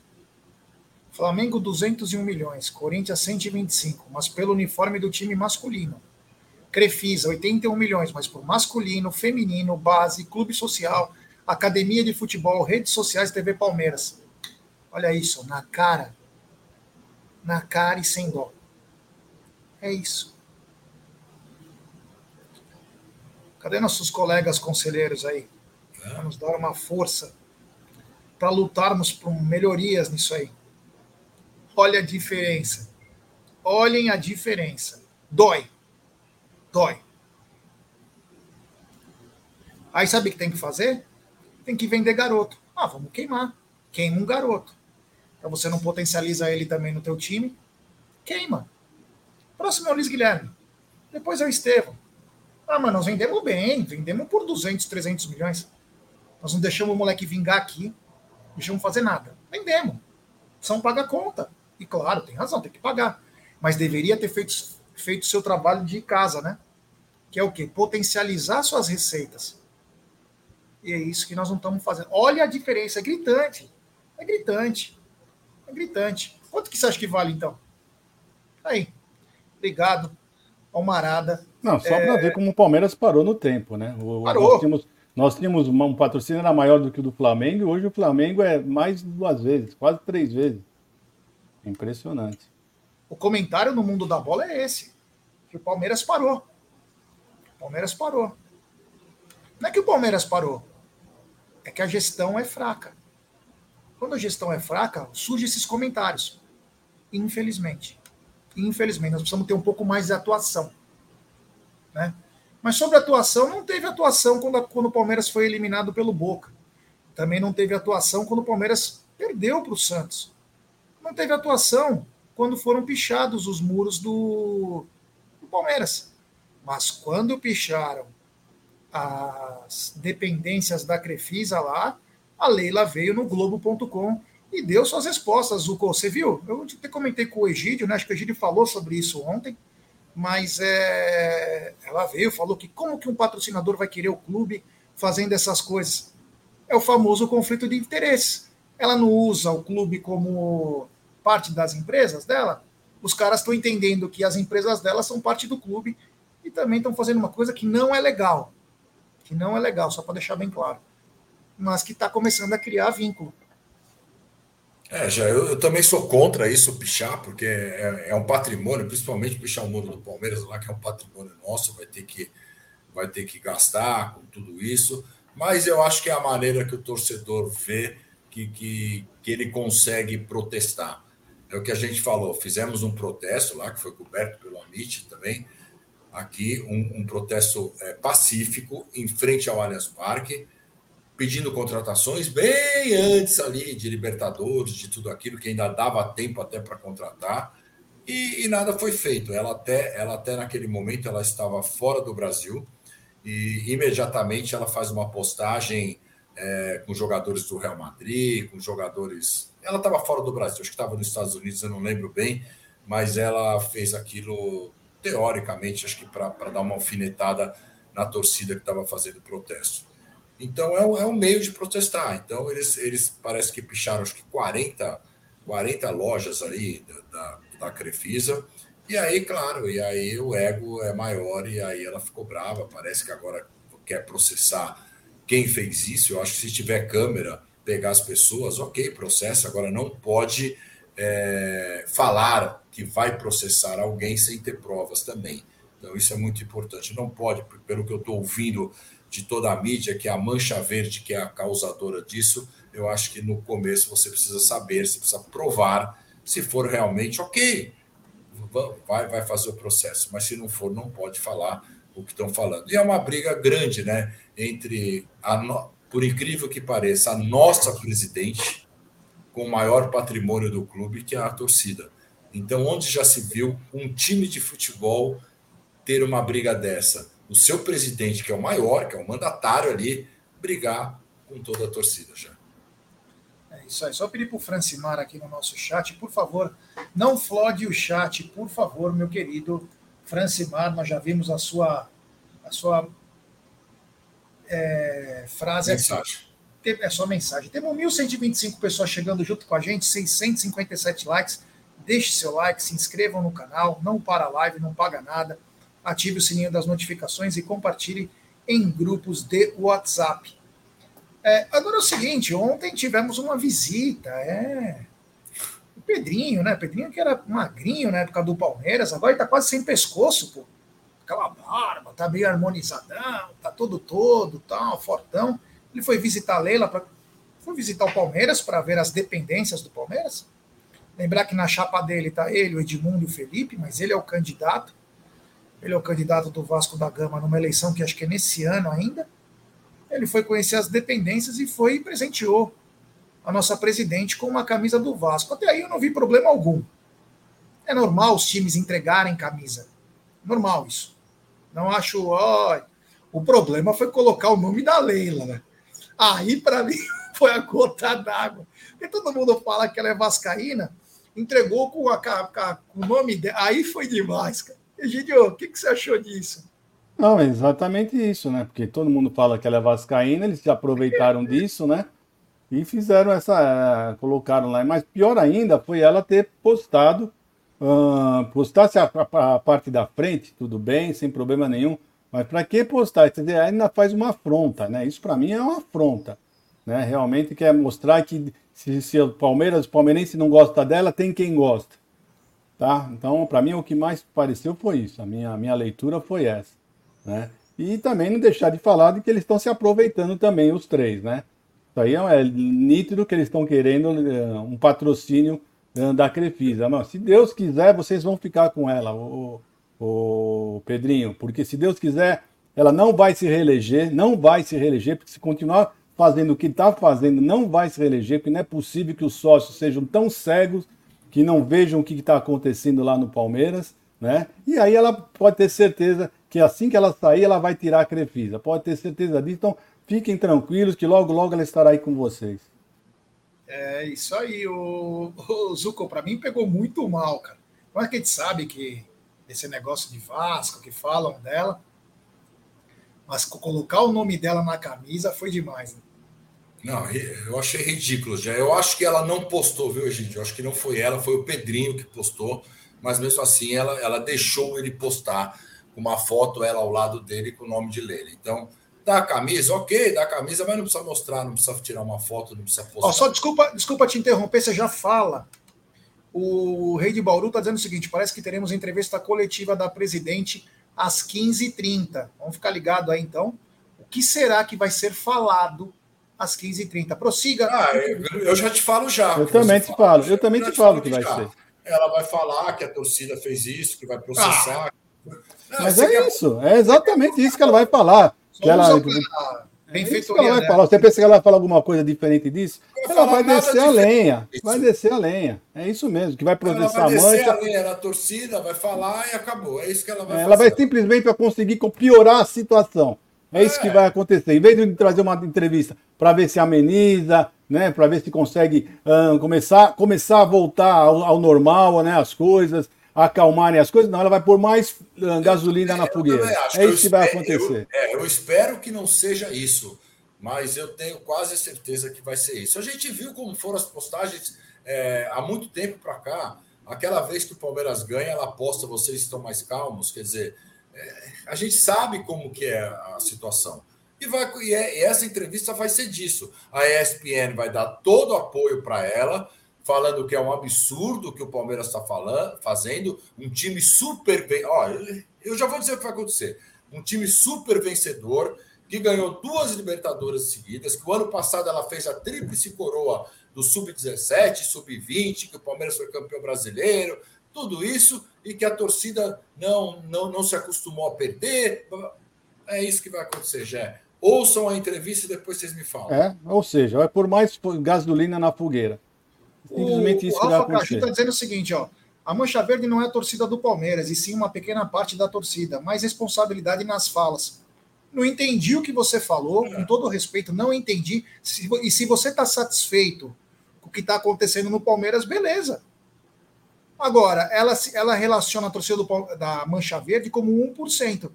Flamengo 201 milhões, Corinthians 125, mas pelo uniforme do time masculino. Crefisa, 81 milhões, mas por masculino, feminino, base, clube social, academia de futebol, redes sociais, TV Palmeiras. Olha isso, na cara. Na cara e sem dó. É isso. Cadê nossos colegas conselheiros aí? Vamos dar uma força para lutarmos por melhorias nisso aí. Olha a diferença. Olhem a diferença. Dói dói. Aí sabe o que tem que fazer? Tem que vender garoto. Ah, vamos queimar. Queima um garoto. Para você não potencializa ele também no teu time, queima. Próximo é o Luiz Guilherme. Depois é o Estevão. Ah, mas nós vendemos bem, vendemos por 200, 300 milhões. Nós não deixamos o moleque vingar aqui, deixamos fazer nada. Vendemos. São paga conta. E claro, tem razão, tem que pagar. Mas deveria ter feito feito o seu trabalho de casa, né? Que é o quê? Potencializar suas receitas. E é isso que nós não estamos fazendo. Olha a diferença, é gritante. É gritante. É gritante. Quanto que você acha que vale, então? Aí. Obrigado, Almarada. Não, só é... para ver como o Palmeiras parou no tempo, né? O, parou. Nós tínhamos, nós tínhamos um patrocínio era maior do que o do Flamengo, e hoje o Flamengo é mais duas vezes, quase três vezes. Impressionante. O comentário no mundo da bola é esse: que o Palmeiras parou. O Palmeiras parou. Não é que o Palmeiras parou, é que a gestão é fraca. Quando a gestão é fraca, surgem esses comentários. Infelizmente. Infelizmente, nós precisamos ter um pouco mais de atuação. Né? Mas sobre atuação, não teve atuação quando, a, quando o Palmeiras foi eliminado pelo Boca. Também não teve atuação quando o Palmeiras perdeu para o Santos. Não teve atuação quando foram pichados os muros do, do Palmeiras. Mas quando picharam as dependências da Crefisa lá, a Leila veio no Globo.com e deu suas respostas, Zuko. Você viu? Eu até comentei com o Egídio, né? Acho que o Egídio falou sobre isso ontem, mas é... ela veio, falou que como que um patrocinador vai querer o clube fazendo essas coisas? É o famoso conflito de interesses. Ela não usa o clube como parte das empresas dela. Os caras estão entendendo que as empresas dela são parte do clube e também estão fazendo uma coisa que não é legal. Que não é legal, só para deixar bem claro. Mas que está começando a criar vínculo. É, já eu, eu, também sou contra isso, pichar, porque é, é, um patrimônio, principalmente pichar o muro do Palmeiras lá, que é um patrimônio nosso, vai ter que, vai ter que gastar com tudo isso. Mas eu acho que é a maneira que o torcedor vê que, que, que ele consegue protestar. É o que a gente falou, fizemos um protesto lá, que foi coberto pelo Amit também, aqui, um, um protesto é, pacífico em frente ao Allianz Parque, pedindo contratações bem antes ali de Libertadores, de tudo aquilo que ainda dava tempo até para contratar, e, e, nada foi feito. Ela até, ela até naquele momento ela estava fora do Brasil e imediatamente ela faz uma postagem é, com jogadores do Real Madrid, com jogadores. Ela estava fora do Brasil, acho que estava nos Estados Unidos, eu não lembro bem, mas ela fez aquilo teoricamente, acho que para dar uma alfinetada na torcida que estava fazendo protesto. Então é um, é um meio de protestar. Então eles, eles parece que picharam acho que 40, 40 lojas ali da, da, da Crefisa. E aí, claro, e aí o ego é maior e aí ela ficou brava. Parece que agora quer processar quem fez isso. Eu acho que se tiver câmera, pegar as pessoas, ok, processo. Agora não pode é, falar que vai processar alguém sem ter provas também. Então isso é muito importante. Não pode, pelo que eu estou ouvindo de toda a mídia, que é a mancha verde que é a causadora disso, eu acho que no começo você precisa saber, você precisa provar se for realmente ok, vai, vai fazer o processo. Mas se não for, não pode falar o que estão falando. E é uma briga grande, né? Entre, no... por incrível que pareça, a nossa presidente, com o maior patrimônio do clube, que é a torcida. Então, onde já se viu um time de futebol ter uma briga dessa? O seu presidente, que é o maior, que é o mandatário ali, brigar com toda a torcida já. É isso aí. Só pedir para o Francimar aqui no nosso chat, por favor, não flode o chat, por favor, meu querido Francimar. Nós já vimos a sua, a sua é, frase mensagem. aqui. É só mensagem. Temos 1.125 pessoas chegando junto com a gente, 657 likes. Deixe seu like, se inscrevam no canal, não para a live, não paga nada. Ative o sininho das notificações e compartilhe em grupos de WhatsApp. É, agora é o seguinte, ontem tivemos uma visita, é. Pedrinho, né? Pedrinho que era magrinho na época do Palmeiras, agora ele tá quase sem pescoço, pô. Aquela barba, tá meio harmonizadão, tá todo todo, tal, tá, fortão. Ele foi visitar a Leila, pra... foi visitar o Palmeiras para ver as dependências do Palmeiras. Lembrar que na chapa dele tá ele, o Edmundo e o Felipe, mas ele é o candidato. Ele é o candidato do Vasco da Gama numa eleição que acho que é nesse ano ainda ele foi conhecer as dependências e foi e presenteou a nossa presidente com uma camisa do Vasco. Até aí eu não vi problema algum. É normal os times entregarem camisa. Normal isso. Não acho. Oh, o problema foi colocar o nome da Leila. Né? Aí, para mim, foi a gota d'água. Porque todo mundo fala que ela é vascaína, entregou com, a, com o nome dela. Aí foi demais, cara. Egidio, o que, que você achou disso? Não, é exatamente isso, né? Porque todo mundo fala que ela é vascaína, eles se aproveitaram disso, né? E fizeram essa. colocaram lá. Mas pior ainda foi ela ter postado. Uh, postasse a, a, a, parte da frente, tudo bem, sem problema nenhum. Mas para que postar? Quer dizer, ainda faz uma afronta, né? Isso para mim é uma afronta. Né? Realmente quer mostrar que se, se o Palmeiras, o palmeirense não gosta dela, tem quem gosta. Tá? Então, para mim, o que mais pareceu foi isso. A minha, a minha leitura foi essa. Né? E também não deixar de falar de que eles estão se aproveitando também, os três, né? Isso aí é, é nítido que eles estão querendo é, um patrocínio é, da Crefisa. Mas se Deus quiser, vocês vão ficar com ela, o, o Pedrinho, porque se Deus quiser, ela não vai se reeleger, não vai se reeleger, porque se continuar fazendo o que está fazendo, não vai se reeleger, porque não é possível que os sócios sejam tão cegos que não vejam o que está acontecendo lá no Palmeiras, né? E aí ela pode ter certeza que assim que ela sair, ela vai tirar a Crefisa. Pode ter certeza disso. Então, fiquem tranquilos que logo, logo ela estará aí com vocês. É isso aí. O, o Zuko, para mim, pegou muito mal, cara. Mas que a gente sabe que esse negócio de Vasco, que falam dela, mas colocar o nome dela na camisa foi demais. Né? Não, eu achei ridículo já. Eu acho que ela não postou, viu, gente? Eu acho que não foi ela, foi o Pedrinho que postou, mas mesmo assim ela, ela deixou ele postar uma foto, ela ao lado dele com o nome de Leila. Então, dá a camisa, ok, dá a camisa, mas não precisa mostrar, não precisa tirar uma foto, não precisa postar. Ó, só desculpa, desculpa te interromper, você já fala. O Rei de Bauru está dizendo o seguinte: parece que teremos entrevista coletiva da presidente às 15h30. Vamos ficar ligado aí então. O que será que vai ser falado às 15h30? Prossiga. Ah, eu, já te falo já. Eu também te fala. falo, eu também te falo que vai ser. Ela vai falar que a torcida fez isso, que vai processar. Ah. Mas é quer... isso, é exatamente isso que ela vai falar. Que ela, é ela vai falar. Você pensa que ela vai falar alguma coisa diferente disso? ela vai descer a lenha. Vai descer a lenha. É isso mesmo, que vai processar ela vai descer a lenha na torcida, vai falar e acabou. É isso que ela vai é, Ela vai simplesmente conseguir piorar a situação. É, é isso que vai acontecer. Em vez de trazer uma entrevista para ver se ameniza, né, para ver se consegue uh, começar, começar a voltar ao, ao normal, né, as coisas, acalmarem as coisas, não, ela vai pôr mais uh, gasolina na fogueira. É isso que vai acontecer. Eu, é, eu espero que não seja isso, mas eu tenho quase certeza que vai ser isso. A gente viu como foram as postagens é, há muito tempo para cá. Aquela vez que o Palmeiras ganha, ela aposta, vocês estão mais calmos. Quer dizer, é, a gente sabe como que é a situação. E, vai, e, é, e essa entrevista vai ser disso. A ESPN vai dar todo o apoio para ela falando que é um absurdo que o Palmeiras está fazendo, um time super bem. Olha, eu já vou dizer o que vai acontecer. Um time super vencedor, que ganhou duas Libertadores seguidas, que o ano passado ela fez a tríplice coroa do Sub-17, Sub-20, que o Palmeiras foi campeão brasileiro, tudo isso, e que a torcida não, não, não se acostumou a perder. É isso que vai acontecer, Jé. Ouçam a entrevista e depois vocês me falam. É, ou seja, vai por mais gasolina na fogueira. Simplesmente o, isso o Alfa Caju está dizendo o seguinte, ó. A Mancha Verde não é a torcida do Palmeiras, e sim uma pequena parte da torcida, mais responsabilidade nas falas. Não entendi o que você falou, com todo respeito, não entendi. e se você está satisfeito com o que está acontecendo no Palmeiras, beleza. Agora, ela, ela relaciona a torcida do, da Mancha Verde como 1%.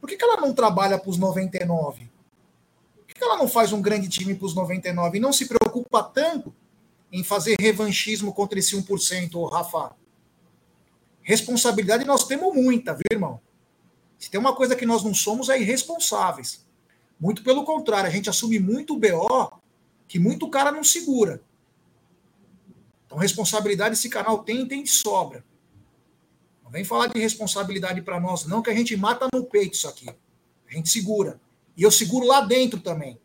Por que, que ela não trabalha para os 99%? Por que, que ela não faz um grande time para os 99% e não se preocupa tanto em fazer revanchismo contra esse 1%, Rafa. Responsabilidade nós temos muita, viu, irmão? Se tem uma coisa que nós não somos é irresponsáveis. Muito pelo contrário, a gente assume muito BO que muito cara não segura. Então, responsabilidade esse canal tem e tem de sobra. Não vem falar de responsabilidade para nós, não, que a gente mata no peito isso aqui. A gente segura. E eu seguro lá dentro também.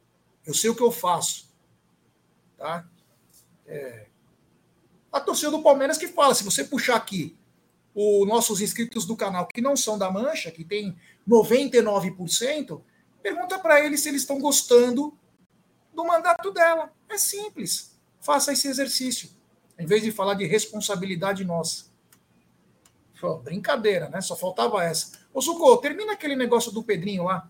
Eu sei o que eu faço. Tá? É, a torcida do Palmeiras que fala, se você puxar aqui os nossos inscritos do canal que não são da Mancha, que tem 99%, pergunta para eles se eles estão gostando do mandato dela. É simples. Faça esse exercício. Em vez de falar de responsabilidade nossa. Pô, brincadeira, né? Só faltava essa. Ô, Zucco, termina aquele negócio do Pedrinho lá.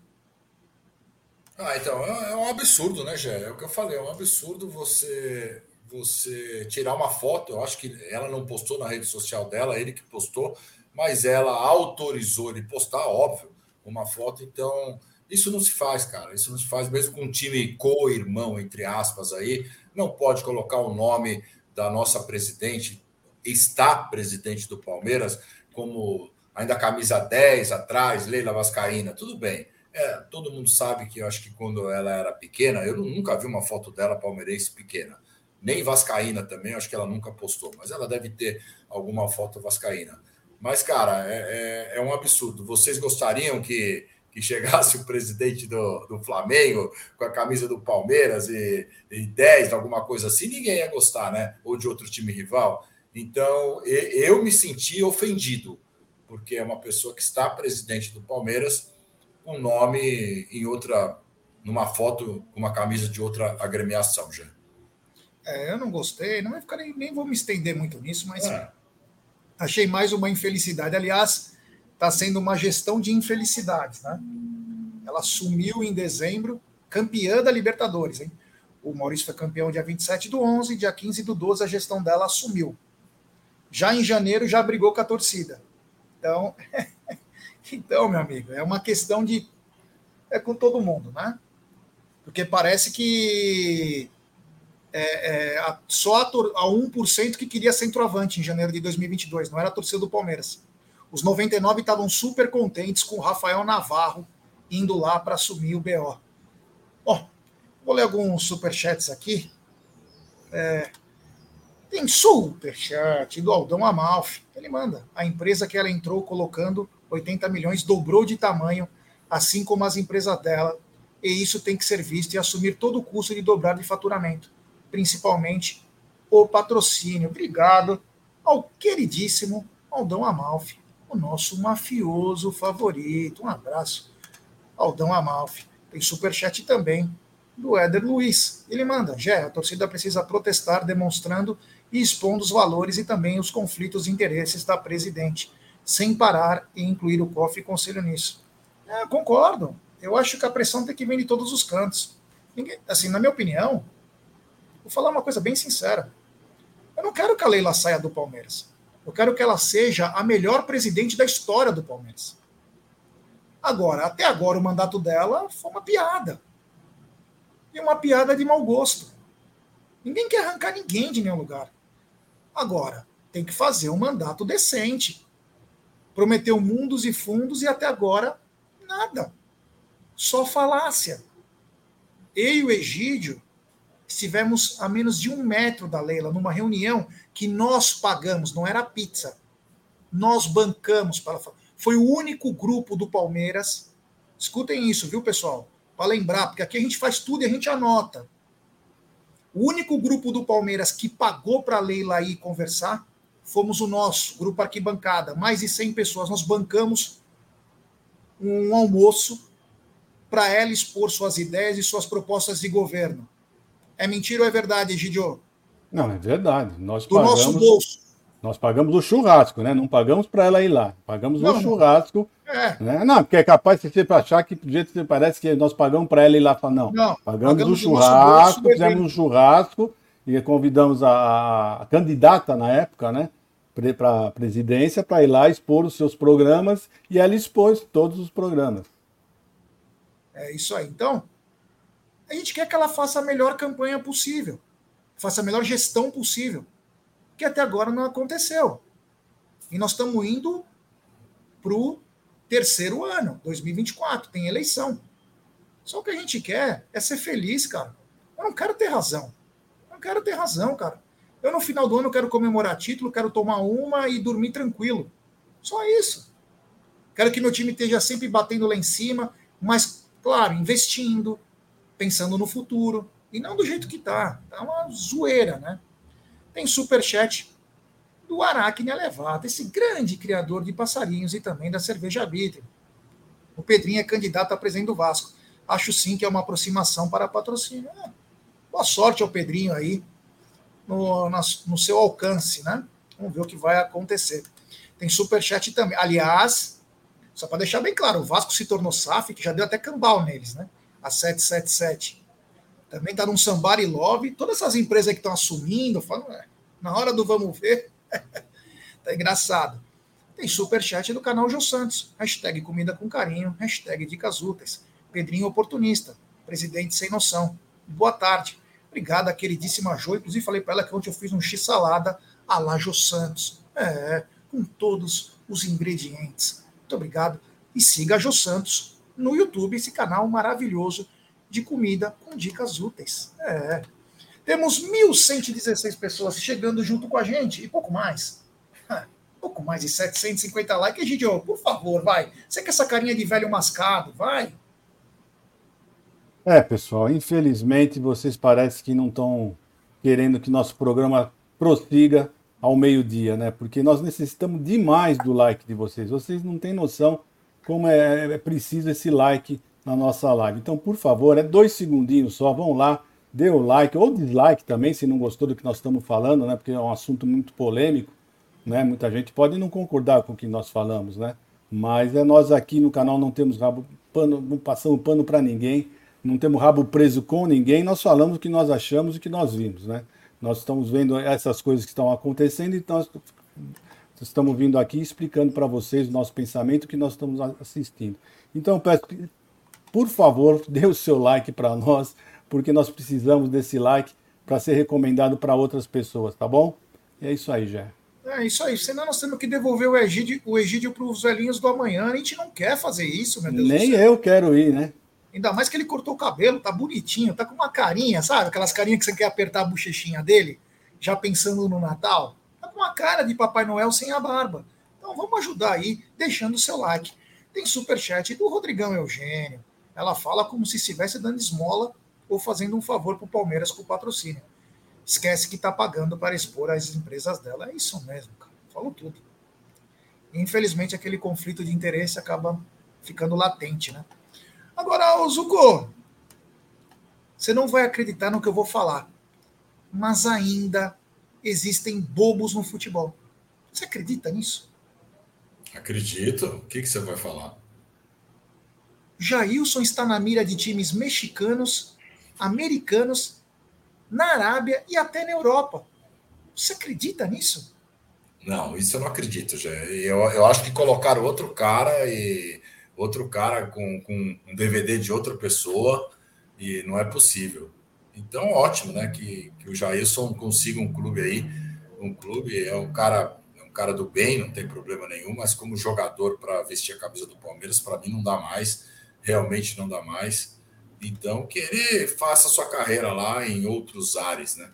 Ah, então, é, é um absurdo, né, Gé? É o que eu falei, é um absurdo você você tirar uma foto. Eu acho que ela não postou na rede social dela, ele que postou, mas ela autorizou ele postar, óbvio, uma foto. Então, isso não se faz, cara. Isso não se faz mesmo com um time co-irmão, entre aspas, aí. Não pode colocar o nome da nossa presidente, está presidente do Palmeiras, como ainda camisa 10 atrás, Leila Vascaína, tudo bem. É, todo mundo sabe que eu acho que quando ela era pequena, eu nunca vi uma foto dela palmeirense pequena nem Vascaína também, acho que ela nunca postou, mas ela deve ter alguma foto Vascaína. Mas, cara, é, é, é um absurdo. Vocês gostariam que, que chegasse o presidente do, do Flamengo com a camisa do Palmeiras e, e 10, alguma coisa assim, ninguém ia gostar, né? Ou de outro time rival. Então, eu me senti ofendido, porque é uma pessoa que está presidente do Palmeiras, um nome em outra, numa foto, uma camisa de outra agremiação, já. É, eu não gostei, não vai ficar nem, nem vou me estender muito nisso, mas é. achei mais uma infelicidade. Aliás, está sendo uma gestão de infelicidades, né? Ela sumiu em dezembro, campeã da Libertadores, hein? O Maurício foi campeão dia 27 do 11, dia 15 do 12 a gestão dela assumiu. Já em janeiro já brigou com a torcida. Então, então, meu amigo, é uma questão de é com todo mundo, né? Porque parece que é, é, só a, a 1% que queria centroavante em janeiro de 2022, não era a torcida do Palmeiras. Os 99 estavam super contentes com o Rafael Navarro indo lá para assumir o BO. Bom, vou ler alguns superchats aqui. É, tem superchat do Aldão Amalfi. Ele manda. A empresa que ela entrou colocando 80 milhões dobrou de tamanho, assim como as empresas dela. E isso tem que ser visto e assumir todo o custo de dobrar de faturamento, principalmente o patrocínio. Obrigado ao queridíssimo Aldão Amalfi o nosso mafioso favorito. Um abraço, Aldão Amalfi. Tem superchat também do Éder Luiz. Ele manda: Gé, a torcida precisa protestar, demonstrando e expondo os valores e também os conflitos de interesses da presidente, sem parar e incluir o COF e conselho nisso. É, concordo. Eu acho que a pressão tem que vir de todos os cantos. Ninguém, assim, na minha opinião, vou falar uma coisa bem sincera. Eu não quero que a Leila saia do Palmeiras. Eu quero que ela seja a melhor presidente da história do Palmeiras. Agora, até agora, o mandato dela foi uma piada. E uma piada de mau gosto. Ninguém quer arrancar ninguém de nenhum lugar. Agora, tem que fazer um mandato decente. Prometeu mundos e fundos e até agora, nada. Só falácia. Eu e o Egídio estivemos a menos de um metro da Leila, numa reunião que nós pagamos, não era pizza. Nós bancamos para Foi o único grupo do Palmeiras. Escutem isso, viu, pessoal? Para lembrar, porque aqui a gente faz tudo e a gente anota. O único grupo do Palmeiras que pagou para a Leila ir conversar fomos o nosso, grupo Arquibancada. Mais de 100 pessoas. Nós bancamos um almoço para ela expor suas ideias e suas propostas de governo. É mentira ou é verdade, Egidio? Não, é verdade. Nós Do pagamos, nosso bolso. Nós pagamos o churrasco, né? Não pagamos para ela ir lá. Pagamos não, o churrasco. É. Né? Não, porque é capaz de você achar que do jeito que parece que nós pagamos para ela ir lá. Não, não pagamos, pagamos o churrasco, bolso, fizemos um churrasco e convidamos a, a candidata na época, né? Para a presidência, para ir lá expor os seus programas e ela expôs todos os programas. É isso aí. Então, a gente quer que ela faça a melhor campanha possível, faça a melhor gestão possível, que até agora não aconteceu. E nós estamos indo para o terceiro ano, 2024, tem eleição. Só o que a gente quer é ser feliz, cara. Eu não quero ter razão. Eu não quero ter razão, cara. Eu, no final do ano, quero comemorar título, quero tomar uma e dormir tranquilo. Só isso. Quero que meu time esteja sempre batendo lá em cima, mas, claro, investindo, pensando no futuro, e não do jeito que tá. Tá uma zoeira, né? Tem superchat do Aracne Elevado, esse grande criador de passarinhos e também da cerveja Arbítrio. O Pedrinho é candidato a presidente do Vasco. Acho sim que é uma aproximação para patrocínio. É. Boa sorte ao Pedrinho aí no, no seu alcance, né? Vamos ver o que vai acontecer. Tem superchat também. Aliás, só para deixar bem claro, o Vasco se tornou SAF, que já deu até cambal neles, né? A 777. Também está num Sambari Love. Todas essas empresas que estão assumindo, falam, é, na hora do vamos ver, tá engraçado. Tem superchat do canal Jô Santos. Hashtag comida com carinho. Hashtag dicas úteis. Pedrinho oportunista. Presidente sem noção. Boa tarde. Obrigado, queridíssima Jô. Inclusive falei para ela que ontem eu fiz um x-salada a lá Jô Santos. É, com todos os ingredientes. Muito obrigado. E siga a Jô Santos no YouTube, esse canal maravilhoso de comida com dicas úteis. É. Temos 1.116 pessoas chegando junto com a gente e pouco mais. pouco mais de 750 likes. Egidio, por favor, vai. Você com essa carinha de velho mascado, vai. É, pessoal, infelizmente vocês parecem que não estão querendo que nosso programa prossiga ao meio-dia, né? Porque nós necessitamos demais do like de vocês. Vocês não têm noção como é, é preciso esse like na nossa live. Então, por favor, é dois segundinhos só, vão lá, dê o like ou dislike também, se não gostou do que nós estamos falando, né? Porque é um assunto muito polêmico, né? Muita gente pode não concordar com o que nós falamos, né? Mas é nós aqui no canal não temos rabo, pano, não passamos pano para ninguém não temos rabo preso com ninguém, nós falamos o que nós achamos e o que nós vimos, né? Nós estamos vendo essas coisas que estão acontecendo e nós estamos vindo aqui explicando para vocês o nosso pensamento que nós estamos assistindo. Então, peço por favor, dê o seu like para nós, porque nós precisamos desse like para ser recomendado para outras pessoas, tá bom? E é isso aí, Jé. É isso aí. Senão nós temos que devolver o Egídio, o Egídio para os velhinhos do amanhã. A gente não quer fazer isso, meu Deus Nem eu quero ir, né? Ainda mais que ele cortou o cabelo, tá bonitinho, tá com uma carinha, sabe? Aquelas carinhas que você quer apertar a bochechinha dele, já pensando no Natal. Com uma cara de Papai Noel sem a barba. Então vamos ajudar aí, deixando o seu like. Tem superchat do Rodrigão Eugênio. Ela fala como se estivesse dando esmola ou fazendo um favor pro Palmeiras com o patrocínio. Esquece que tá pagando para expor as empresas dela. É isso mesmo, cara. Falou tudo. Infelizmente, aquele conflito de interesse acaba ficando latente, né? Agora, Zuko, você não vai acreditar no que eu vou falar, mas ainda existem bobos no futebol. Você acredita nisso? Acredito. O que, que você vai falar? Jailson está na mira de times mexicanos, americanos, na Arábia e até na Europa. Você acredita nisso? Não, isso eu não acredito. Já. Eu, eu acho que colocaram outro cara e outro cara com, com um DVD de outra pessoa e não é possível. Então, ótimo, né? Que, que o Jailson consiga um clube aí. Um clube é um cara, é um cara do bem, não tem problema nenhum, mas como jogador para vestir a camisa do Palmeiras, para mim não dá mais, realmente não dá mais. Então, querer faça sua carreira lá em outros ares, né?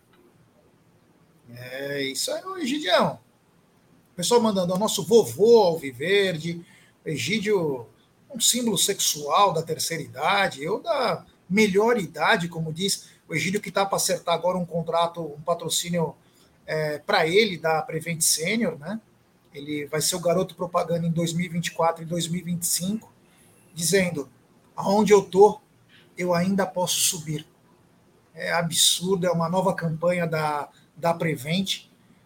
É isso aí, Egidião. Pessoal mandando, o nosso vovô Alviverde, Egídio um símbolo sexual da terceira idade ou da melhor idade, como diz o Egídio, que está para acertar agora um contrato, um patrocínio é, para ele da Prevent Senior, né? Ele vai ser o garoto propaganda em 2024 e 2025, dizendo: aonde eu tô, eu ainda posso subir. É absurdo, é uma nova campanha da, da Prevent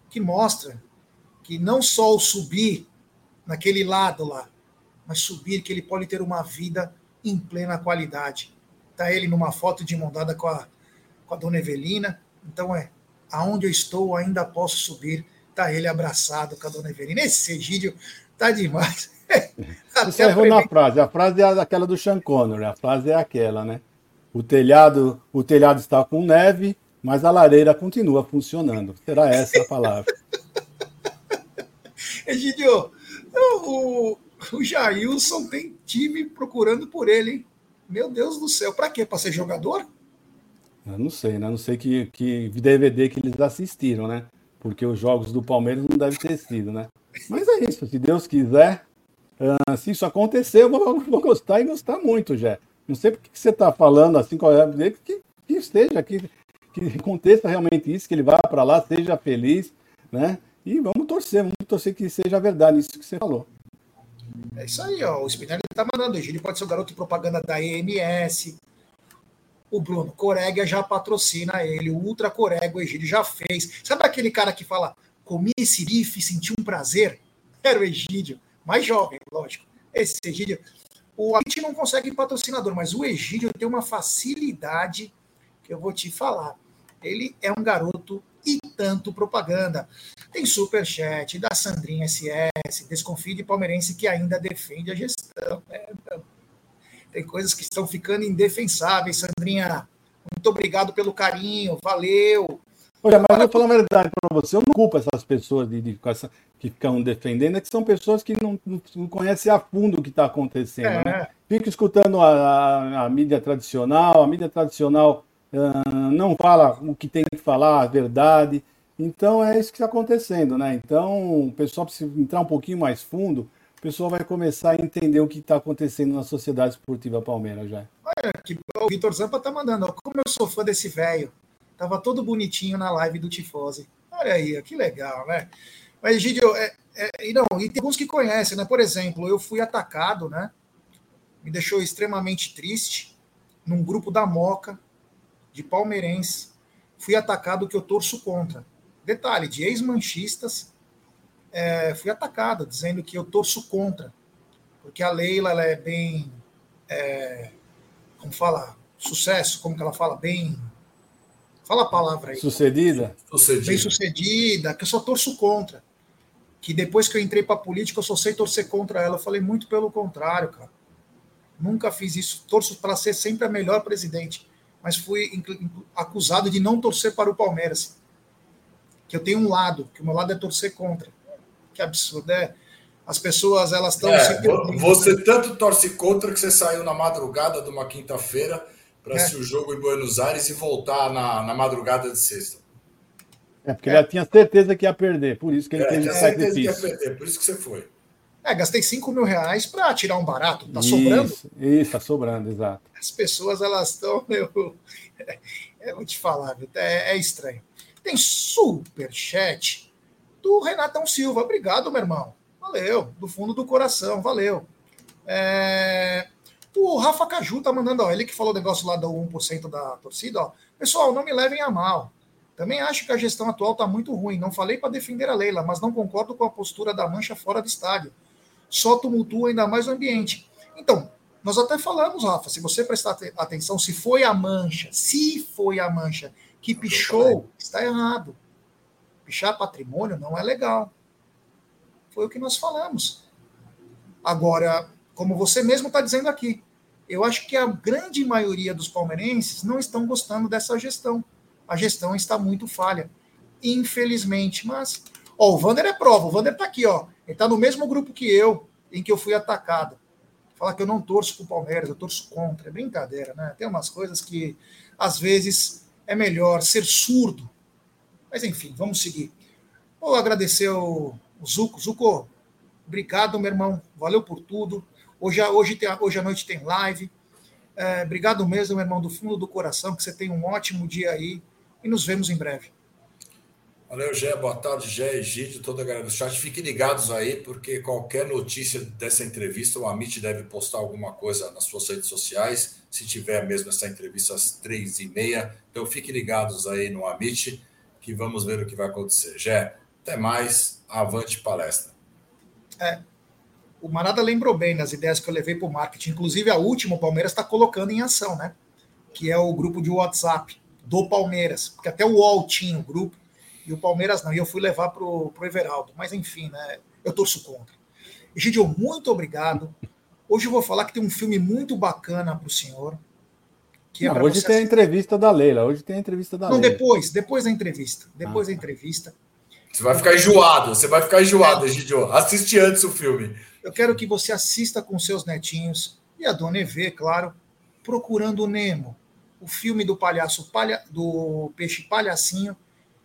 que mostra que não só o subir naquele lado lá, mas subir que ele pode ter uma vida em plena qualidade. Está ele numa foto de mão dada com a, com a dona Evelina. Então é, aonde eu estou ainda posso subir. Está ele abraçado com a dona Evelina. Esse Egídio tá demais. Você errou na frase. A frase é aquela do Sean Connery. A frase é aquela, né? O telhado, o telhado está com neve, mas a lareira continua funcionando. Será essa a palavra. Egidio, o, o Jailson tem time procurando por ele, hein? Meu Deus do céu, para quê? Para ser jogador? Eu não sei, né? Não sei que, que DVD que eles assistiram, né? Porque os jogos do Palmeiras não devem ter sido, né? Mas é isso, se Deus quiser, uh, se isso acontecer, eu vou, vou, gostar e gostar muito, já. Não sei porque que você está falando assim, qual é, que, que esteja, que, que aconteça realmente isso, que ele vá para lá, seja feliz, né? E vamos torcer, vamos torcer que seja verdade isso que você falou. É isso aí, ó. O Spinelli tá mandando. O Egídio pode ser o garoto de propaganda da EMS. O Bruno Corega já patrocina ele. O Ultra Corega, o Egídio já fez. Sabe aquele cara que fala, comi esse bife senti um prazer? Era o Egídio. Mais jovem, lógico. Esse Egídio. O, gente não consegue patrocinador, mas o Egídio tem uma facilidade que eu vou te falar. Ele é um garoto e tanto propaganda. Tem superchat da Sandrinha SS, desconfie de palmeirense que ainda defende a gestão. É, tem coisas que estão ficando indefensáveis, Sandrinha. Muito obrigado pelo carinho, valeu. Olha, mas eu vou falar a verdade para você, eu não culpo essas pessoas de, de, que ficam defendendo, é que são pessoas que não, não, conhecem a fundo o que está acontecendo. É. Né? Fica escutando a, a, a mídia tradicional, a mídia tradicional uh, não fala o que tem que falar, a verdade. Então é isso que está acontecendo, né? Então o pessoal precisa entrar um pouquinho mais fundo, pessoal vai começar a entender o que está acontecendo na sociedade esportiva Palmeiras já. Olha, que, o Vitor Zampa tá mandando, como eu sou fã desse velho. Tava todo bonitinho na live do Tifose. Olha aí, que legal, né? Mas, Gidio, é, é, não, e tem alguns que conhecem, né? Por exemplo, eu fui atacado, né? Me deixou extremamente triste num grupo da Moca, de palmeirense. Fui atacado que eu torço contra. Detalhe, de ex-manchistas, é, fui atacado, dizendo que eu torço contra. Porque a Leila ela é bem. É, como fala? Sucesso, como que ela fala? Bem Fala a palavra aí. Sucedida? Sucedida. Bem sucedida, que eu só torço contra. Que depois que eu entrei para política, eu só sei torcer contra ela. Eu falei muito pelo contrário, cara. Nunca fiz isso. Torço para ser sempre a melhor presidente. Mas fui acusado de não torcer para o Palmeiras. Que eu tenho um lado, que o meu lado é torcer contra. Que absurdo, é. As pessoas, elas estão. É, você tanto torce contra que você saiu na madrugada de uma quinta-feira para é. o jogo em Buenos Aires e voltar na, na madrugada de sexta. É, porque é. ele tinha certeza que ia perder, por isso que ele é, fez esse sacrifício. Que ia perder, por isso que você foi. É, gastei 5 mil reais para tirar um barato, tá isso, sobrando? Isso, tá sobrando, exato. As pessoas, elas estão, meu, é, vou te falar, é, é estranho. Tem super chat do Renatão Silva, obrigado, meu irmão, valeu, do fundo do coração, valeu. É, o Rafa Caju tá mandando, ó, ele que falou o negócio lá do 1% da torcida, ó. Pessoal, não me levem a mal. Também acho que a gestão atual tá muito ruim. Não falei para defender a Leila, mas não concordo com a postura da mancha fora do estádio. Só tumultua ainda mais o ambiente. Então, nós até falamos, Rafa, se você prestar atenção, se foi a mancha, se foi a mancha que pichou, está errado. Pichar patrimônio não é legal. Foi o que nós falamos. Agora, como você mesmo está dizendo aqui. Eu acho que a grande maioria dos palmeirenses não estão gostando dessa gestão. A gestão está muito falha, infelizmente. Mas, ó, o Vander é prova. O Vander está aqui, ó. Ele está no mesmo grupo que eu, em que eu fui atacado. Fala que eu não torço para o Palmeiras, eu torço contra. É brincadeira, né? Tem umas coisas que, às vezes, é melhor ser surdo. Mas, enfim, vamos seguir. Vou agradecer o, o Zuco. Zuco, obrigado, meu irmão. Valeu por tudo. Hoje, hoje, hoje à noite tem live. É, obrigado mesmo, meu irmão, do fundo do coração, que você tenha um ótimo dia aí e nos vemos em breve. Valeu, Gé. Boa tarde, Gé, Egídio, toda a galera do chat. Fiquem ligados aí, porque qualquer notícia dessa entrevista, o Amit deve postar alguma coisa nas suas redes sociais, se tiver mesmo essa entrevista às três e meia. Então fiquem ligados aí no Amit, que vamos ver o que vai acontecer. Gé, até mais. Avante palestra. É, o Marada lembrou bem das ideias que eu levei para o marketing. Inclusive, a última, o Palmeiras está colocando em ação, né? Que é o grupo de WhatsApp do Palmeiras. Porque até o UOL tinha o grupo e o Palmeiras não. E eu fui levar para o Everaldo. Mas, enfim, né? Eu torço contra. Egidio, muito obrigado. Hoje eu vou falar que tem um filme muito bacana para o senhor. É não, hoje tem a entrevista da Leila. Hoje tem a entrevista da não, Leila. Não, depois, depois da entrevista. Depois ah. da entrevista. Você vai ficar enjoado, você vai ficar enjoado, Egidio. Assiste antes o filme. Eu quero que você assista com seus netinhos e a Dona Evê, claro, procurando o Nemo, o filme do palhaço palha, do peixe palhacinho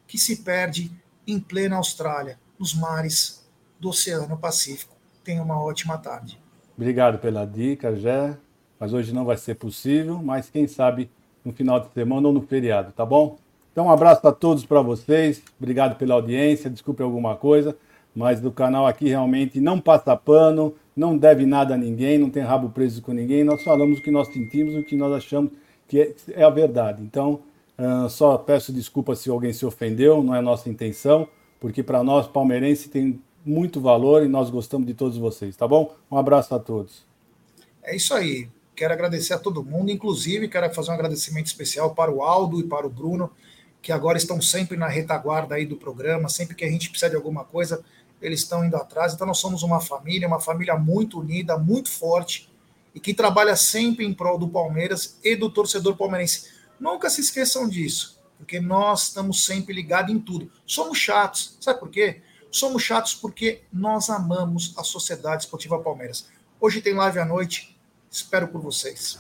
que se perde em plena Austrália, nos mares do Oceano Pacífico. Tenha uma ótima tarde. Obrigado pela dica, Jé. Mas hoje não vai ser possível, mas quem sabe no final de semana ou no feriado, tá bom? Então, um abraço a todos para vocês. Obrigado pela audiência. Desculpe alguma coisa mas do canal aqui realmente não passa pano, não deve nada a ninguém, não tem rabo preso com ninguém. Nós falamos o que nós sentimos, o que nós achamos que é, é a verdade. Então, uh, só peço desculpa se alguém se ofendeu, não é nossa intenção, porque para nós, palmeirense, tem muito valor e nós gostamos de todos vocês, tá bom? Um abraço a todos. É isso aí. Quero agradecer a todo mundo, inclusive quero fazer um agradecimento especial para o Aldo e para o Bruno, que agora estão sempre na retaguarda aí do programa, sempre que a gente precisa de alguma coisa, eles estão indo atrás. Então, nós somos uma família, uma família muito unida, muito forte e que trabalha sempre em prol do Palmeiras e do torcedor palmeirense. Nunca se esqueçam disso, porque nós estamos sempre ligados em tudo. Somos chatos, sabe por quê? Somos chatos porque nós amamos a Sociedade Esportiva Palmeiras. Hoje tem live à noite, Espero por vocês.